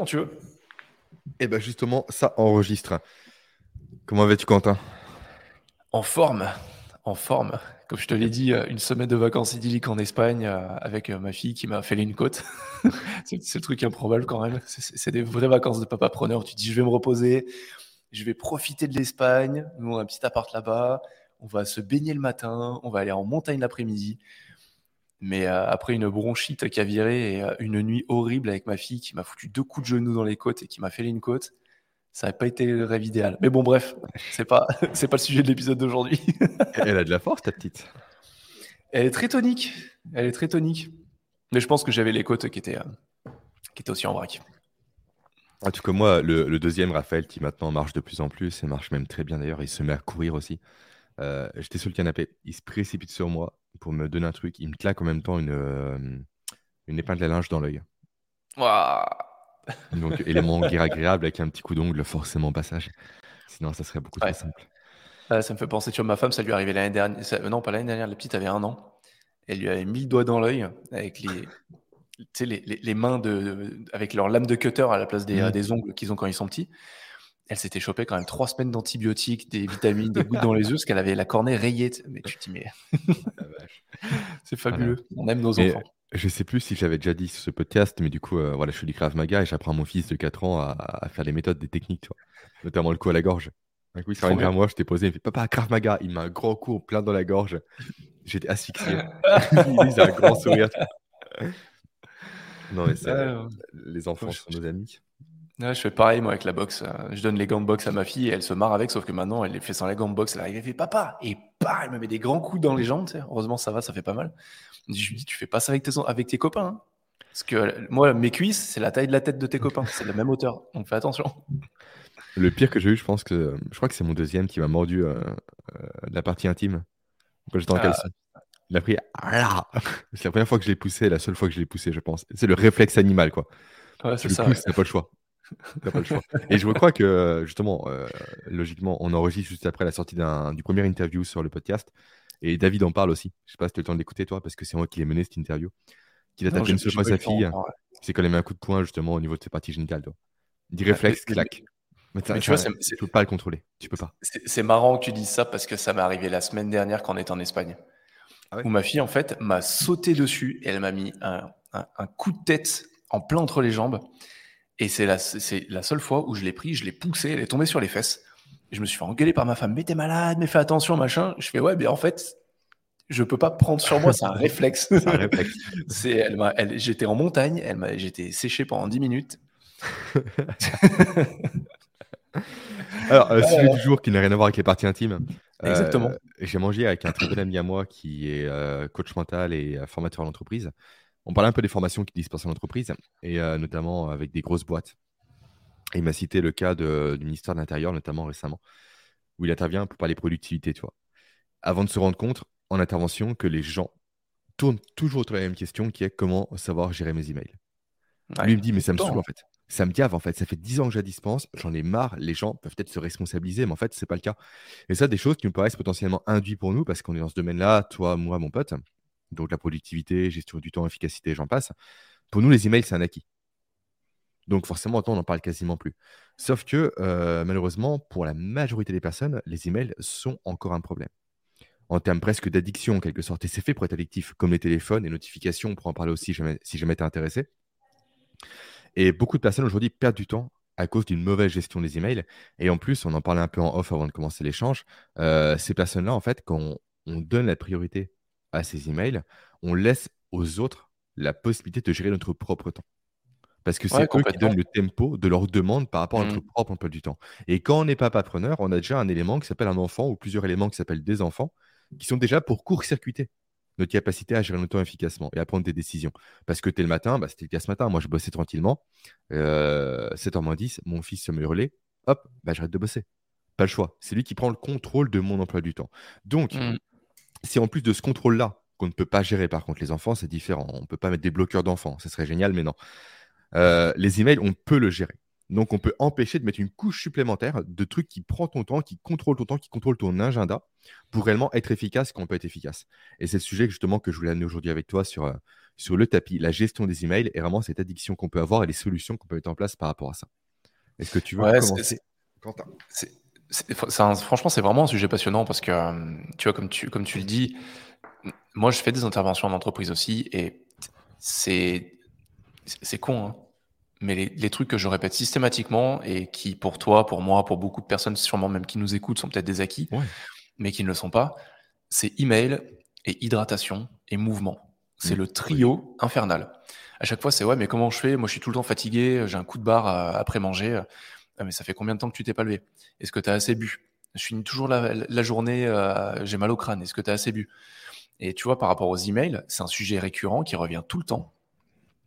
quand tu veux. Et eh ben justement, ça enregistre. Comment vas-tu, Quentin? En forme, en forme. Comme je te l'ai dit, euh, une semaine de vacances idylliques en Espagne euh, avec euh, ma fille qui m'a fait une côte. c'est le truc improbable quand même. C'est des vraies vacances de papa preneur. Tu dis, je vais me reposer, je vais profiter de l'Espagne. Nous, on a un petit appart là-bas. On va se baigner le matin. On va aller en montagne l'après-midi. Mais après une bronchite qui a viré et une nuit horrible avec ma fille qui m'a foutu deux coups de genoux dans les côtes et qui m'a fait une côte, ça n'a pas été le rêve idéal. Mais bon, bref, c'est pas, c'est pas le sujet de l'épisode d'aujourd'hui. Elle a de la force, ta petite. Elle est très tonique. Elle est très tonique. Mais je pense que j'avais les côtes qui étaient, euh, qui étaient aussi en vrac. En tout cas, moi, le, deuxième, Raphaël, qui maintenant marche de plus en plus, et marche même très bien d'ailleurs, il se met à courir aussi. Euh, j'étais sur le canapé, il se précipite sur moi pour me donner un truc. Il me claque en même temps une, euh, une épingle à linge dans l'œil. Waouh donc, élément agréable avec un petit coup d'ongle, forcément passage. Sinon, ça serait beaucoup trop simple. ça me fait penser, tu vois, ma femme, ça lui arrivait l'année dernière. non, pas l'année dernière, la petite avait un an. Elle lui avait mis le doigt dans l'œil avec les, les, les, mains de, avec leur lame de cutter à la place des, mmh. des ongles qu'ils ont quand ils sont petits. Elle s'était chopée quand même trois semaines d'antibiotiques, des vitamines, des gouttes dans les yeux, parce qu'elle avait la cornée rayée. Mais tu te dis, mais. c'est fabuleux. On aime nos enfants. Je sais plus si j'avais déjà dit sur ce podcast, mais du coup, euh, voilà, je fais du Krav Maga et j'apprends à mon fils de 4 ans à, faire les méthodes, des techniques, tu vois, notamment le coup à la gorge. Un coup, il s'est vers moi, je t'ai posé, il me fait Papa, Krav Maga, il m'a un grand coup plein dans la gorge. J'étais asphyxié. il a un grand sourire. non, mais ça, les enfants sont nos amis. Je fais pareil moi avec la boxe. Je donne les gants de boxe à ma fille et elle se marre avec, sauf que maintenant elle les fait sans les gants de boxe. Elle arrive, elle fait papa et bah, elle me met des grands coups dans les jambes. Heureusement ça va, ça fait pas mal. Je lui dis, tu fais pas ça avec tes, avec tes copains. Hein? Parce que moi, mes cuisses, c'est la taille de la tête de tes copains. C'est la même hauteur. Donc fais attention. Le pire que j'ai eu, je pense que je crois que c'est mon deuxième qui m'a mordu euh, euh, la partie intime quand j'étais en ah. caleçon. Il a pris. C'est la première fois que je l'ai poussé, la seule fois que je l'ai poussé, je pense. C'est le réflexe animal, quoi. Ouais, c'est ça. Pousses, pas le choix. Pas le choix. Et je crois que, justement, euh, logiquement, on enregistre juste après la sortie du premier interview sur le podcast. Et David en parle aussi. Je sais pas si tu as le temps de l'écouter, toi, parce que c'est moi qui l'ai mené cette interview. Qu'il a tapé une seule fois sa fille. C'est quand même un coup de poing, justement, au niveau de ses parties génitales. Toi. Dit réflexe, claque. Mais, tu vois, tu peux pas le contrôler. Tu peux pas. C'est marrant que tu dises ça parce que ça m'est arrivé la semaine dernière quand on était en Espagne. Ah où ma fille, en fait, m'a sauté dessus et elle m'a mis un, un, coup de tête en plein entre les jambes. Et c'est la, la seule fois où je l'ai pris, je l'ai poussé, elle est tombée sur les fesses je me suis fait engueuler par ma femme, mais t'es malade, mais fais attention, machin. Je fais, ouais, mais en fait, je peux pas prendre sur moi, c'est un réflexe. c'est un réflexe. c'est, elle elle, j'étais en montagne, elle m'a, j'étais séché pendant 10 minutes. Alors, euh, sujet du jour qui n'a rien à voir avec les parties intimes. Euh, Exactement. j'ai mangé avec un très bon ami à moi qui est euh, coach mental et euh, formateur en entreprise. On parlait un peu des formations qu'il dispensent en entreprise et notamment avec des grosses boîtes il m'a cité le cas du ministère de l'Intérieur, notamment récemment, où il intervient pour parler productivité, tu vois. Avant de se rendre compte, en intervention, que les gens tournent toujours autour de la même question, qui est comment savoir gérer mes emails. Lui, il me dit, mais ça me saoule, en fait. Ça me gave, en fait. Ça fait 10 ans que je la dispense, j'en ai marre. Les gens peuvent peut-être se responsabiliser, mais en fait, ce n'est pas le cas. Et ça, des choses qui me paraissent potentiellement induites pour nous, parce qu'on est dans ce domaine-là, toi, moi, mon pote. Donc, la productivité, gestion du temps, efficacité, j'en passe. Pour nous, les emails, c'est un acquis. Donc forcément, on n'en parle quasiment plus. Sauf que euh, malheureusement, pour la majorité des personnes, les emails sont encore un problème. En termes presque d'addiction, en quelque sorte. Et c'est fait pour être addictif, comme les téléphones et notifications, on pourra en parler aussi si jamais tu es intéressé. Et beaucoup de personnes aujourd'hui perdent du temps à cause d'une mauvaise gestion des emails. Et en plus, on en parlait un peu en off avant de commencer l'échange. Euh, ces personnes-là, en fait, quand on, donne la priorité à ces emails, on laisse aux autres la possibilité de gérer notre propre temps. Parce que c'est eux qui donnent le tempo de leur demande par rapport à notre mmh. propre emploi du temps. Et quand on n'est pas preneur, on a déjà un élément qui s'appelle un enfant ou plusieurs éléments qui s'appellent des enfants qui sont déjà pour court-circuiter notre capacité à gérer notre temps efficacement et à prendre des décisions. Parce que es le matin, bah, c'était le cas ce matin, moi je bossais tranquillement, euh, 7h moins 10, mon fils se me hurlait, hop, bah, j'arrête de bosser. Pas le choix. C'est lui qui prend le contrôle de mon emploi du temps. Donc, mmh. C'est en plus de ce contrôle-là qu'on ne peut pas gérer. Par contre, les enfants, c'est différent. On ne peut pas mettre des bloqueurs d'enfants. Ce serait génial, mais non. Euh, les emails, on peut le gérer. Donc, on peut empêcher de mettre une couche supplémentaire de trucs qui prend ton temps, qui contrôle ton temps, qui contrôle ton agenda pour réellement être efficace quand on peut être efficace. Et c'est le sujet justement que je voulais amener aujourd'hui avec toi sur, euh, sur le tapis, la gestion des emails et vraiment cette addiction qu'on peut avoir et les solutions qu'on peut mettre en place par rapport à ça. Est-ce que tu veux commencer, Quentin? Franchement, c'est vraiment un sujet passionnant parce que, euh, tu vois, comme tu, comme tu le dis, moi, je fais des interventions en entreprise aussi et c'est c'est con, hein mais les, trucs que je répète systématiquement et qui, pour toi, pour moi, pour beaucoup de personnes, sûrement même qui nous écoutent, sont peut-être des acquis, mais qui ne le sont pas, c'est email et hydratation et mouvement. C'est mmh. le trio infernal. À chaque fois, c'est ouais, mais comment je fais? Moi, je suis tout le temps fatigué, j'ai un coup de barre euh, après manger. Ah, mais ça fait combien de temps que tu t'es pas levé? Est-ce que tu as assez bu? Je finis toujours la, journée, euh, j'ai mal au crâne. Est-ce que tu as assez bu? Et tu vois, par rapport aux emails, c'est un sujet récurrent qui revient tout le temps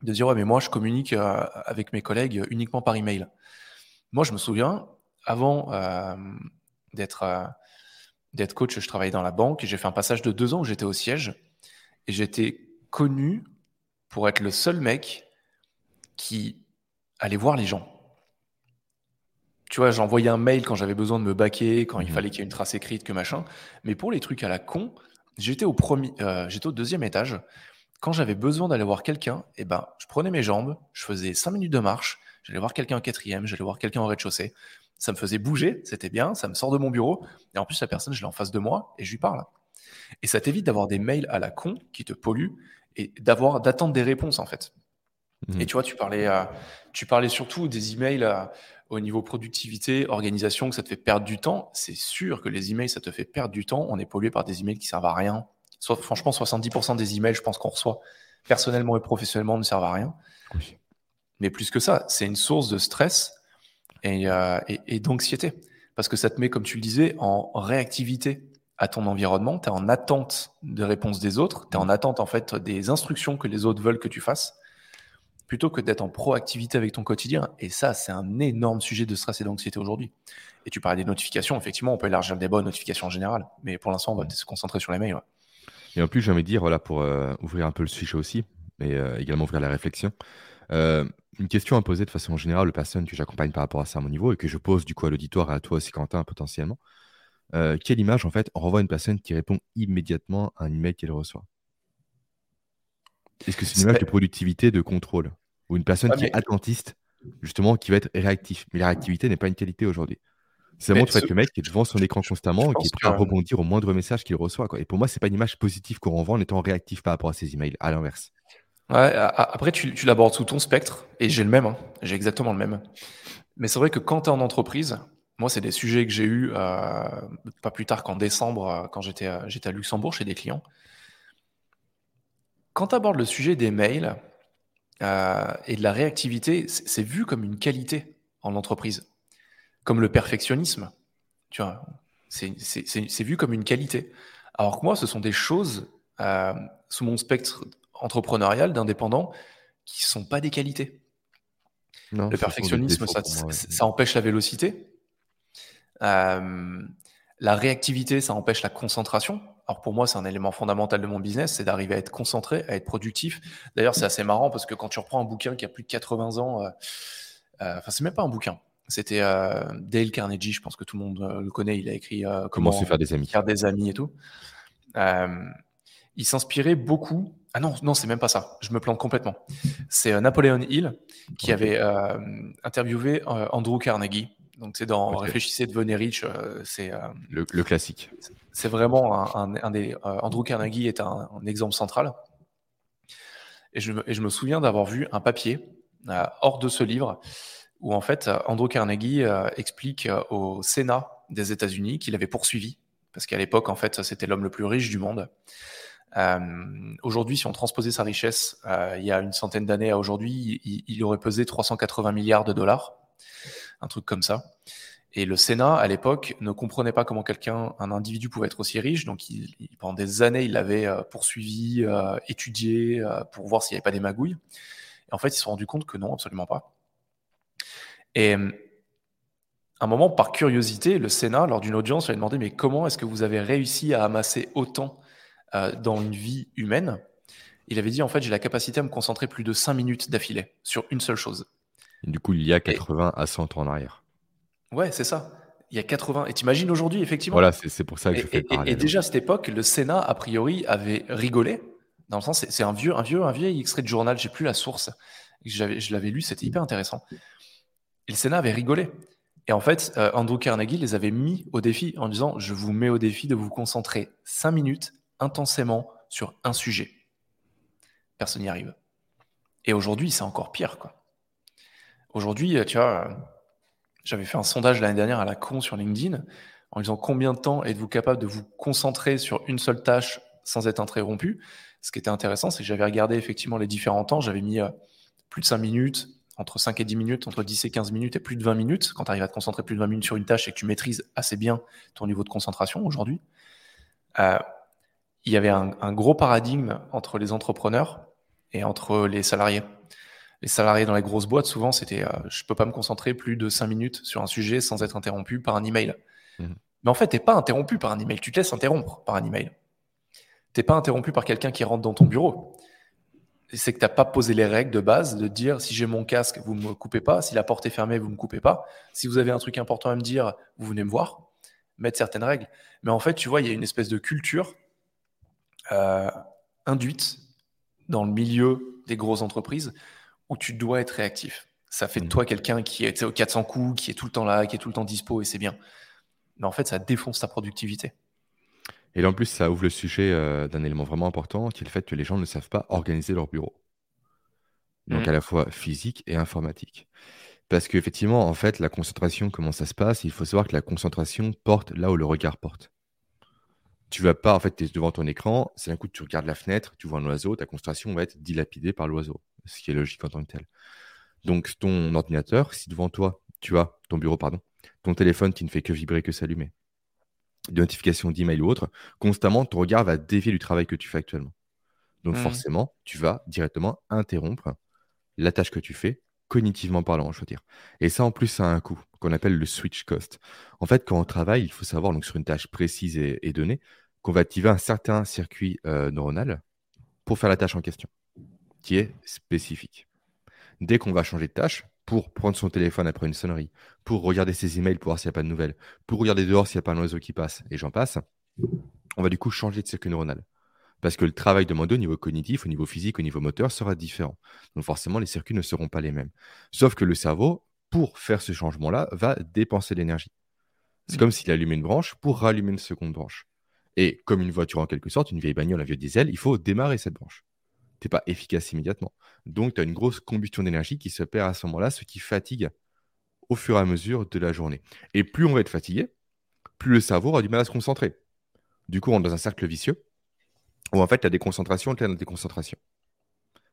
de dire ouais mais moi je communique euh, avec mes collègues uniquement par email. Moi je me souviens avant euh, d'être d'être coach, je travaillais dans la banque et j'ai fait un passage de deux ans où j'étais au siège et j'étais connu pour être le seul mec qui allait voir les gens. Tu vois, j'envoyais un mail quand j'avais besoin de me baquer, quand il mmh fallait qu'il y ait une trace écrite, que machin. Mais pour les trucs à la con, j'étais au premier, j'étais au deuxième étage quand j'avais besoin d'aller voir quelqu'un, eh ben, je prenais mes jambes, je faisais cinq minutes de marche, j'allais voir quelqu'un au quatrième, j'allais voir quelqu'un au rez-de-chaussée. Ça me faisait bouger, c'était bien, ça me sort de mon bureau. Et en plus, la personne, je l'ai en face de moi et je lui parle. Et ça t'évite d'avoir des mails à la con qui te polluent et d'avoir d'attendre des réponses en fait. Mmh. Et tu vois, tu parlais, euh, tu parlais surtout des emails euh, au niveau productivité, organisation, que ça te fait perdre du temps. C'est sûr que les emails, ça te fait perdre du temps. On est pollué par des emails qui servent à rien, franchement, 70% des emails, je pense qu'on reçoit personnellement et professionnellement ne servent à rien. Mais plus que ça, c'est une source de stress euh, et, d'anxiété. Parce que ça te met, comme tu le disais, en réactivité à ton environnement. Tu es en attente de réponses des autres. Tu es en attente, en fait, des instructions que les autres veulent que tu fasses plutôt que d'être en proactivité avec ton quotidien. Et ça, c'est un énorme sujet de stress et d'anxiété aujourd'hui. Et tu parlais des notifications. Effectivement, on peut élargir le débat aux notifications en général. Mais pour l'instant, on va se concentrer sur les mails. Et en plus, j'ai envie de dire, voilà, pour euh, ouvrir un peu le sujet aussi, et euh, également ouvrir la réflexion, euh, une question à poser de façon générale aux personnes que j'accompagne par rapport à ça à mon niveau et que je pose du coup à l'auditoire et à toi aussi, Quentin, potentiellement. quelle image, en fait, renvoie une personne qui répond immédiatement à un email qu'elle reçoit? Est-ce que c'est une image de productivité, de contrôle? Ou une personne qui est attentiste, justement, qui va être réactif Mais la réactivité n'est pas une qualité aujourd'hui. Ça montre que le mec qui est devant son écran constamment et qui est prêt à rebondir au moindre message qu'il reçoit. Quoi. Et pour moi, c'est pas une image positive qu'on renvoie en étant réactif par rapport à ces emails, à l'inverse. Ouais, après, tu, tu l'abordes sous ton spectre, et j'ai le même, hein. j'ai exactement le même. Mais c'est vrai que quand tu es en entreprise, moi, c'est des sujets que j'ai eu euh, pas plus tard qu'en décembre, euh, quand j'étais à Luxembourg chez des clients. Quand tu abordes le sujet des mails euh, et de la réactivité, c'est vu comme une qualité en entreprise comme le perfectionnisme. Tu vois, c'est vu comme une qualité. Alors que moi, ce sont des choses euh, sous mon spectre entrepreneurial d'indépendant qui sont pas des qualités. le perfectionnisme, ça, empêche la vélocité. Euh, la réactivité, ça empêche la concentration. Alors pour moi, c'est un élément fondamental de mon business, c'est d'arriver à être concentré, à être productif. D'ailleurs, c'est assez marrant parce que quand tu reprends un bouquin qui a plus de 80 ans, euh, enfin, c'est même pas un bouquin, c'était euh, Dale Carnegie, je pense que tout le monde euh, le connaît. Il a écrit euh, Comment, se faire des amis. Faire des amis et tout. il s'inspirait beaucoup. Ah non, non, c'est même pas ça. Je me plante complètement. C'est Napoléon Hill qui avait interviewé Andrew Carnegie. Donc c'est dans Réfléchissez, devenez riche. c'est le, classique. C'est vraiment un, des. Andrew Carnegie est un, exemple central. Et je, et je me souviens d'avoir vu un papier hors de ce livre où en fait Andrew Carnegie euh, explique euh, au Sénat des États-Unis qu'il avait poursuivi, parce qu'à l'époque, en fait, c'était l'homme le plus riche du monde. Euh, aujourd'hui, si on transposait sa richesse, il y a une centaine d'années à aujourd'hui, il, aurait pesé 380 milliards de dollars, un truc comme ça. Et le Sénat, à l'époque, ne comprenait pas comment quelqu'un, un individu pouvait être aussi riche. Donc, il, pendant des années, il l'avait poursuivi, étudié, pour voir s'il n'y avait pas des magouilles. Et en fait, ils se sont rendus compte que non, absolument pas. Et euh, à un moment, par curiosité, le Sénat, lors d'une audience, lui a demandé Mais comment est-ce que vous avez réussi à amasser autant euh, dans une vie humaine? Il avait dit En fait, j'ai la capacité à me concentrer plus de 5 minutes d'affilée sur une seule chose. Du coup, il y a 80 à 100 ans en arrière. Ouais, c'est ça. Il y a 80. Et t'imagines aujourd'hui, effectivement? Voilà, c'est pour ça que je fais et, et, déjà à cette époque, le Sénat, a priori, avait rigolé. Dans le sens, c'est un vieux, un vieux, un vieil extrait de journal, j'ai plus la source. Je l'avais lu, c'était hyper intéressant. Et le Sénat avait rigolé. Et en fait, euh, Andrew Carnegie les avait mis au défi en disant Je vous mets au défi de vous concentrer 5 minutes intensément sur un sujet. Personne n'y arrive. Et aujourd'hui, c'est encore pire. quoi. Aujourd'hui, euh, tu vois, euh, j'avais fait un sondage l'année dernière à la con sur LinkedIn en disant combien de temps êtes-vous capable de vous concentrer sur une seule tâche sans être interrompu? Ce qui était intéressant, c'est que j'avais regardé effectivement les différents temps. J'avais mis plus de 5 minutes, entre 5 et 10 minutes, entre 10 et 15 minutes et plus de 20 minutes, quand tu arrives à te concentrer plus de 20 minutes sur une tâche et que tu maîtrises assez bien ton niveau de concentration aujourd'hui, euh, il y avait un, gros paradigme entre les entrepreneurs et entre les salariés. Les salariés dans les grosses boîtes, souvent, c'était euh, je peux pas me concentrer plus de 5 minutes sur un sujet sans être interrompu par un email. Mmh. Mais en fait, tu n'es pas interrompu par un email, tu te laisses interrompre par un email. Tu n'es pas interrompu par quelqu'un qui rentre dans ton bureau c'est que tu n'as pas posé les règles de base de dire si j'ai mon casque, vous ne me coupez pas, si la porte est fermée, vous ne me coupez pas. Si vous avez un truc important à me dire, vous venez me voir, mettre certaines règles. Mais en fait, tu vois, il y a une espèce de culture euh, induite dans le milieu des grosses entreprises où tu dois être réactif. Ça fait de mmh. toi quelqu'un qui est au 400 coups, qui est tout le temps là, qui est tout le temps dispo et c'est bien. Mais en fait, ça défonce ta productivité. Et là, en plus, ça ouvre le sujet euh, d'un élément vraiment important, qui est le fait que les gens ne savent pas organiser leur bureau. Donc, mmh. à la fois physique et informatique. Parce qu'effectivement, en fait, la concentration, comment ça se passe? Il faut savoir que la concentration porte là où le regard porte. Tu vas pas, en fait, tu es devant ton écran, c'est un coup tu regardes la fenêtre, tu vois un oiseau, ta concentration va être dilapidée par l'oiseau, ce qui est logique en tant que tel. Donc, ton ordinateur, si devant toi, tu as ton bureau, pardon, ton téléphone qui ne fait que vibrer, que s'allumer, de notification d'email ou autre, constamment, ton regard va dévier du travail que tu fais actuellement. Donc, mmh. forcément, tu vas directement interrompre la tâche que tu fais, cognitivement parlant, je veux dire. Et ça, en plus, ça a un coût qu'on appelle le switch cost. En fait, quand on travaille, il faut savoir, donc sur une tâche précise et, donnée, qu'on va activer un certain circuit euh, neuronal pour faire la tâche en question, qui est spécifique. Dès qu'on va changer de tâche, pour prendre son téléphone après une sonnerie, pour regarder ses emails pour voir s'il n'y a pas de nouvelles, pour regarder dehors s'il n'y a pas un oiseau qui passe, et j'en passe, on va du coup changer de circuit neuronal. Parce que le travail demandé au niveau cognitif, au niveau physique, au niveau moteur sera différent. Donc forcément, les circuits ne seront pas les mêmes. Sauf que le cerveau, pour faire ce changement-là, va dépenser l'énergie. C'est comme s'il allumait une branche pour rallumer une seconde branche. Et comme une voiture en quelque sorte, une vieille bagnole, un vieux diesel, il faut démarrer cette branche pas efficace immédiatement. Donc, tu as une grosse combustion d'énergie qui se perd à ce moment-là, ce qui fatigue au fur et à mesure de la journée. Et plus on va être fatigué, plus le cerveau aura du mal à se concentrer. Du coup, on est dans un cercle vicieux où en fait, tu as des concentrations, tu as des concentrations.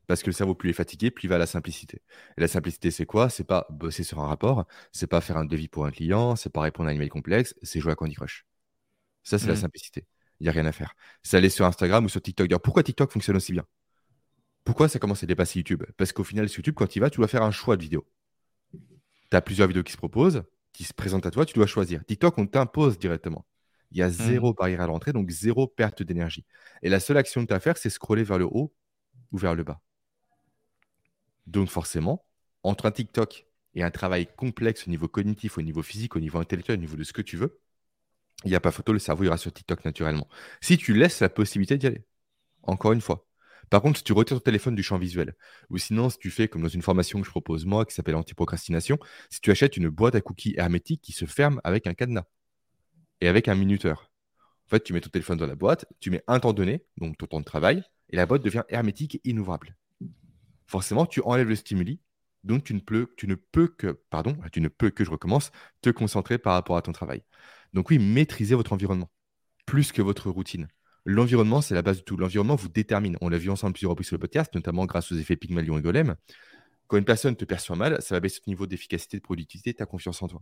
Parce que le cerveau, plus il est fatigué, plus il va à la simplicité. Et la simplicité, c'est quoi? C'est pas bosser sur un rapport, c'est pas faire un devis pour un client, c'est pas répondre à un email complexe, c'est jouer à Candy Crush. Ça, c'est la mmh. simplicité. Il n'y a rien à faire. C'est aller sur Instagram ou sur TikTok. pourquoi TikTok fonctionne aussi bien? Pourquoi ça commence à dépasser YouTube? Parce qu'au final, sur YouTube, quand tu vas, tu dois faire un choix de vidéo. Tu as plusieurs vidéos qui se proposent, qui se présentent à toi, tu dois choisir. TikTok, on t'impose directement. Il y a zéro mmh. barrière à l'entrée, donc zéro perte d'énergie. Et la seule action que tu as à faire, c'est scroller vers le haut ou vers le bas. Donc forcément, entre un TikTok et un travail complexe au niveau cognitif, au niveau physique, au niveau intellectuel, au niveau de ce que tu veux, il n'y a pas photo, le cerveau ira sur TikTok naturellement. Si tu laisses la possibilité d'y aller, encore une fois, par contre, si tu retires ton téléphone du champ visuel, ou sinon, si tu fais comme dans une formation que je propose moi, qui s'appelle anti-procrastination, si tu achètes une boîte à cookies hermétique qui se ferme avec un cadenas et avec un minuteur. En fait, tu mets ton téléphone dans la boîte, tu mets un temps donné, donc ton temps de travail, et la boîte devient hermétique et inouvrable. Forcément, tu enlèves le stimuli, donc tu ne peux, tu ne peux que, pardon, tu ne peux que, je recommence, te concentrer par rapport à ton travail. Donc oui, maîtrisez votre environnement, plus que votre routine. L'environnement, c'est la base de tout. L'environnement vous détermine. On l'a vu ensemble plusieurs reprises sur le podcast, notamment grâce aux effets Pygmalion et Golem. Quand une personne te perçoit mal, ça va baisser ton niveau d'efficacité, de productivité, ta confiance en toi.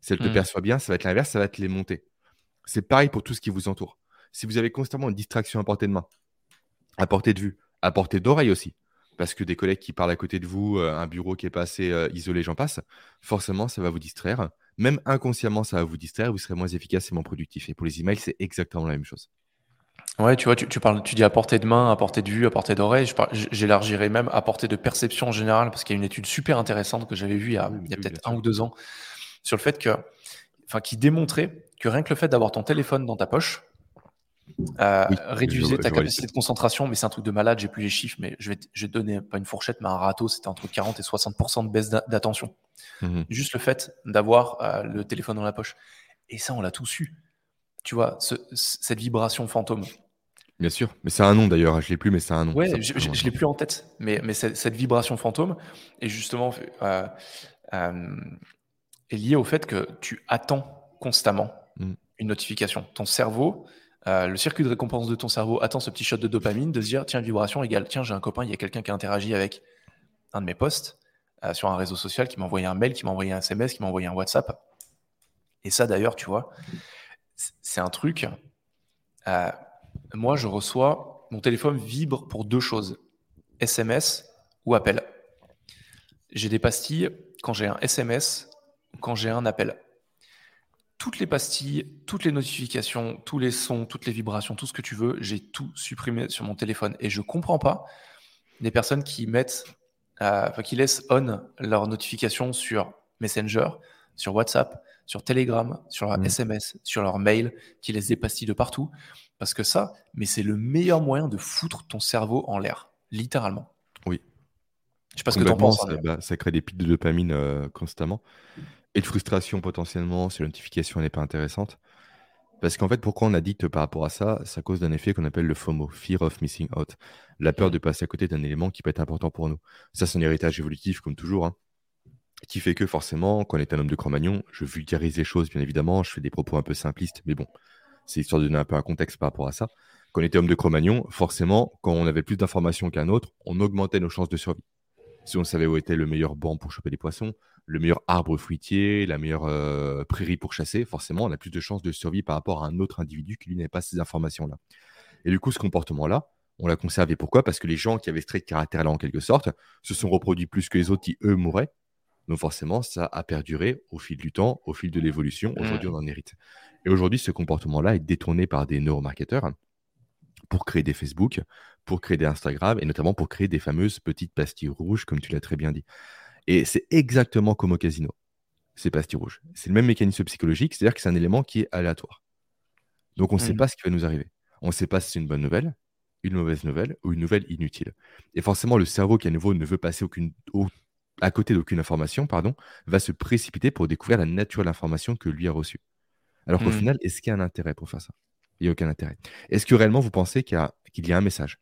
Si elle te mmh. perçoit bien, ça va être l'inverse, ça va te les monter. C'est pareil pour tout ce qui vous entoure. Si vous avez constamment une distraction à portée de main, à portée de vue, à portée d'oreille aussi, parce que des collègues qui parlent à côté de vous, euh, un bureau qui est pas assez euh, isolé, j'en passe, forcément, ça va vous distraire. Même inconsciemment, ça va vous distraire, vous serez moins efficace et moins productif. Et pour les emails, c'est exactement la même chose. Ouais, tu vois, tu, tu parles, tu dis à portée de main, à portée de vue, à portée d'oreille. Je j- J'élargirais même à portée de perception en général, parce qu'il y a une étude super intéressante que j'avais vue il y a, Oui, il y a oui, peut-être un sûr. ou deux ans, sur le fait que, enfin, qui démontrait que rien que le fait d'avoir ton téléphone dans ta poche euh, Oui, réduisait ta je vois capacité de concentration. Mais c'est un truc de malade, j'ai plus les chiffres, mais je vais, te- je vais te donner pas une fourchette, mais un râteau, c'était entre 40 et 60% de baisse d'a- d'attention. Mhm. Juste le fait d'avoir euh, le téléphone dans la poche. Et ça, on l'a tous eu. Tu vois, ce- cette vibration fantôme. Bien sûr, mais c'est un nom d'ailleurs, hein, je l'ai plus, mais c'est un nom. Ouais, je, je, je l'ai plus en tête, mais, mais cette, vibration fantôme est justement euh, euh, est liée au fait que tu attends constamment Mm. une notification. Ton cerveau, euh, le circuit de récompense de ton cerveau attend ce petit shot de dopamine de se dire tiens, vibration égale, tiens, j'ai un copain, il y a quelqu'un qui a interagi avec un de mes posts sur un réseau social, qui m'a envoyé un mail, qui m'a envoyé un SMS, qui m'a envoyé un WhatsApp. Et ça, d'ailleurs, tu vois, c'est un truc. Moi, je reçois, mon téléphone vibre pour deux choses SMS ou appel. J'ai des pastilles quand j'ai un SMS ou quand j'ai un appel. Toutes les pastilles, toutes les notifications, tous les sons, toutes les vibrations, tout ce que tu veux, j'ai tout supprimé sur mon téléphone. Et je comprends pas des personnes qui mettent, euh, qui laissent on leurs notifications sur Messenger, sur WhatsApp, sur Telegram, sur leur Mm. SMS, sur leur mail, qui laissent des pastilles de partout. Parce que ça, mais c'est le meilleur moyen de foutre ton cerveau en l'air, littéralement. Oui. Je sais pas ce que tu en penses. ça, bah, ça crée des pics de dopamine euh, constamment. Et de frustration potentiellement si la notification n'est pas intéressante. Parce qu'en fait, pourquoi on addict par rapport à ça? C'est à cause d'un effet qu'on appelle le FOMO, Fear of Missing Out. La peur Mm. de passer à côté d'un élément qui peut être important pour nous. Ça, c'est un héritage évolutif, comme toujours. hein, qui fait que forcément, quand on est un homme de Cro-Magnon, je vulgarise les choses, bien évidemment. Je fais des propos un peu simplistes, mais bon, c'est histoire de donner un peu un contexte par rapport à ça. Quand on était homme de Cro-Magnon, forcément, quand on avait plus d'informations qu'un autre, on augmentait nos chances de survie. Si on savait où était le meilleur banc pour choper des poissons, le meilleur arbre fruitier, la meilleure euh, prairie pour chasser, forcément, on a plus de chances de survie par rapport à un autre individu qui lui n'avait pas ces informations-là. Et du coup, ce comportement-là, on l'a conservé. Pourquoi? Parce que les gens qui avaient ce trait de caractère-là, en quelque sorte, se sont reproduits plus que les autres qui, eux, mouraient. Donc forcément, ça a perduré au fil du temps, au fil de l'évolution. Aujourd'hui, on en hérite. Et aujourd'hui, ce comportement-là est détourné par des neuromarketeurs pour créer des Facebook, pour créer des Instagram et notamment pour créer des fameuses petites pastilles rouges, comme tu l'as très bien dit. Et c'est exactement comme au casino, ces pastilles rouges. C'est le même mécanisme psychologique, c'est-à-dire que c'est un élément qui est aléatoire. Donc on ne sait Mhm. pas ce qui va nous arriver. On ne sait pas si c'est une bonne nouvelle, une mauvaise nouvelle ou une nouvelle inutile. Et forcément, le cerveau qui à nouveau ne veut passer aucune, au- à côté d'aucune information, pardon, va se précipiter pour découvrir la nature de l'information que lui a reçue. Alors qu'au Mhm. final, est-ce qu'il y a un intérêt pour faire ça? Il n'y a aucun intérêt. Est-ce que réellement vous pensez qu'il y, a- qu'il y a un message,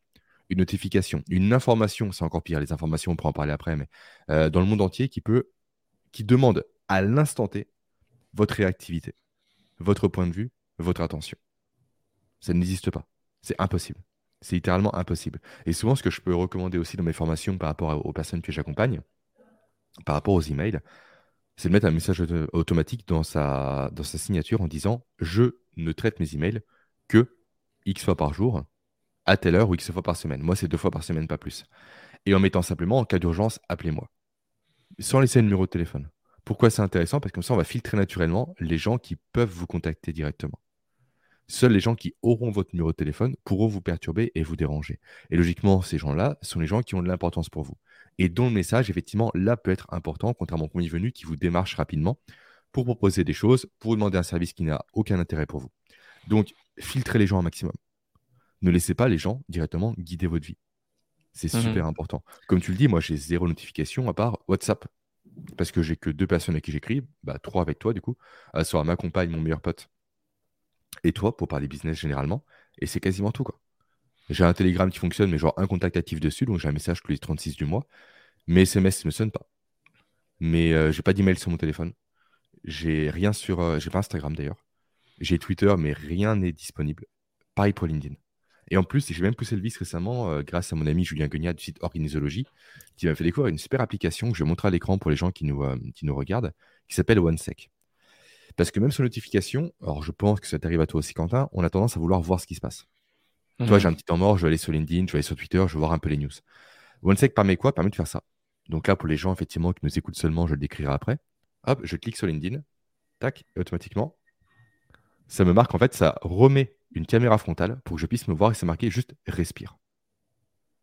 une notification, une information, c'est encore pire, les informations, on pourra en parler après, mais euh, dans le monde entier qui peut, qui demande à l'instant T votre réactivité, votre point de vue, votre attention Ça n'existe pas. C'est impossible. C'est littéralement impossible. Et souvent, ce que je peux recommander aussi dans mes formations par rapport aux personnes que j'accompagne, par rapport aux emails, c'est de mettre un message auto- automatique dans sa, dans sa signature en disant Je ne traite mes emails que X fois par jour, à telle heure ou X fois par semaine. Moi, c'est deux fois par semaine, pas plus. Et en mettant simplement en cas d'urgence, appelez-moi. Sans laisser le numéro de téléphone. Pourquoi c'est intéressant? Parce que comme ça, on va filtrer naturellement les gens qui peuvent vous contacter directement. Seuls les gens qui auront votre numéro de téléphone pourront vous perturber et vous déranger. Et logiquement, ces gens-là sont les gens qui ont de l'importance pour vous. Et dont le message, effectivement, là peut être important, contrairement au premier venu qui vous démarche rapidement pour proposer des choses, pour vous demander un service qui n'a aucun intérêt pour vous. Donc, filtrez les gens un maximum. Ne laissez pas les gens directement guider votre vie. C'est Mhm. super important. Comme tu le dis, moi, j'ai zéro notification à part WhatsApp. Parce que j'ai que deux personnes avec qui j'écris, bah, trois avec toi, du coup, à savoir ma compagne, mon meilleur pote, et toi, pour parler business généralement. Et c'est quasiment tout, quoi. J'ai un Telegram qui fonctionne, mais genre un contact actif dessus, donc j'ai un message tous les 36 du mois. Mes SMS ne sonnent pas. Mais euh, j'ai pas d'email sur mon téléphone. J'ai rien sur. euh, j'ai pas Instagram d'ailleurs. J'ai Twitter, mais rien n'est disponible. Pareil pour LinkedIn. Et en plus, j'ai même poussé le vice récemment euh, grâce à mon ami Julien Guignat du site Organisologie, qui m'a fait découvrir une super application que je vais montrer à l'écran pour les gens qui nous, qui nous regardent, qui s'appelle OneSec. Parce que même sur notification, alors je pense que ça t'arrive à toi aussi, Quentin, on a tendance à vouloir voir ce qui se passe. Toi, Mhm. j'ai un petit temps mort, je vais aller sur LinkedIn, je vais aller sur Twitter, je vais voir un peu les news. OneSec permet quoi? Permet de faire ça. Donc là, pour les gens effectivement qui nous écoutent seulement, je le décrirai après. Hop, je clique sur LinkedIn, tac, et automatiquement, ça me marque en fait, ça remet une caméra frontale pour que je puisse me voir et c'est marqué juste respire.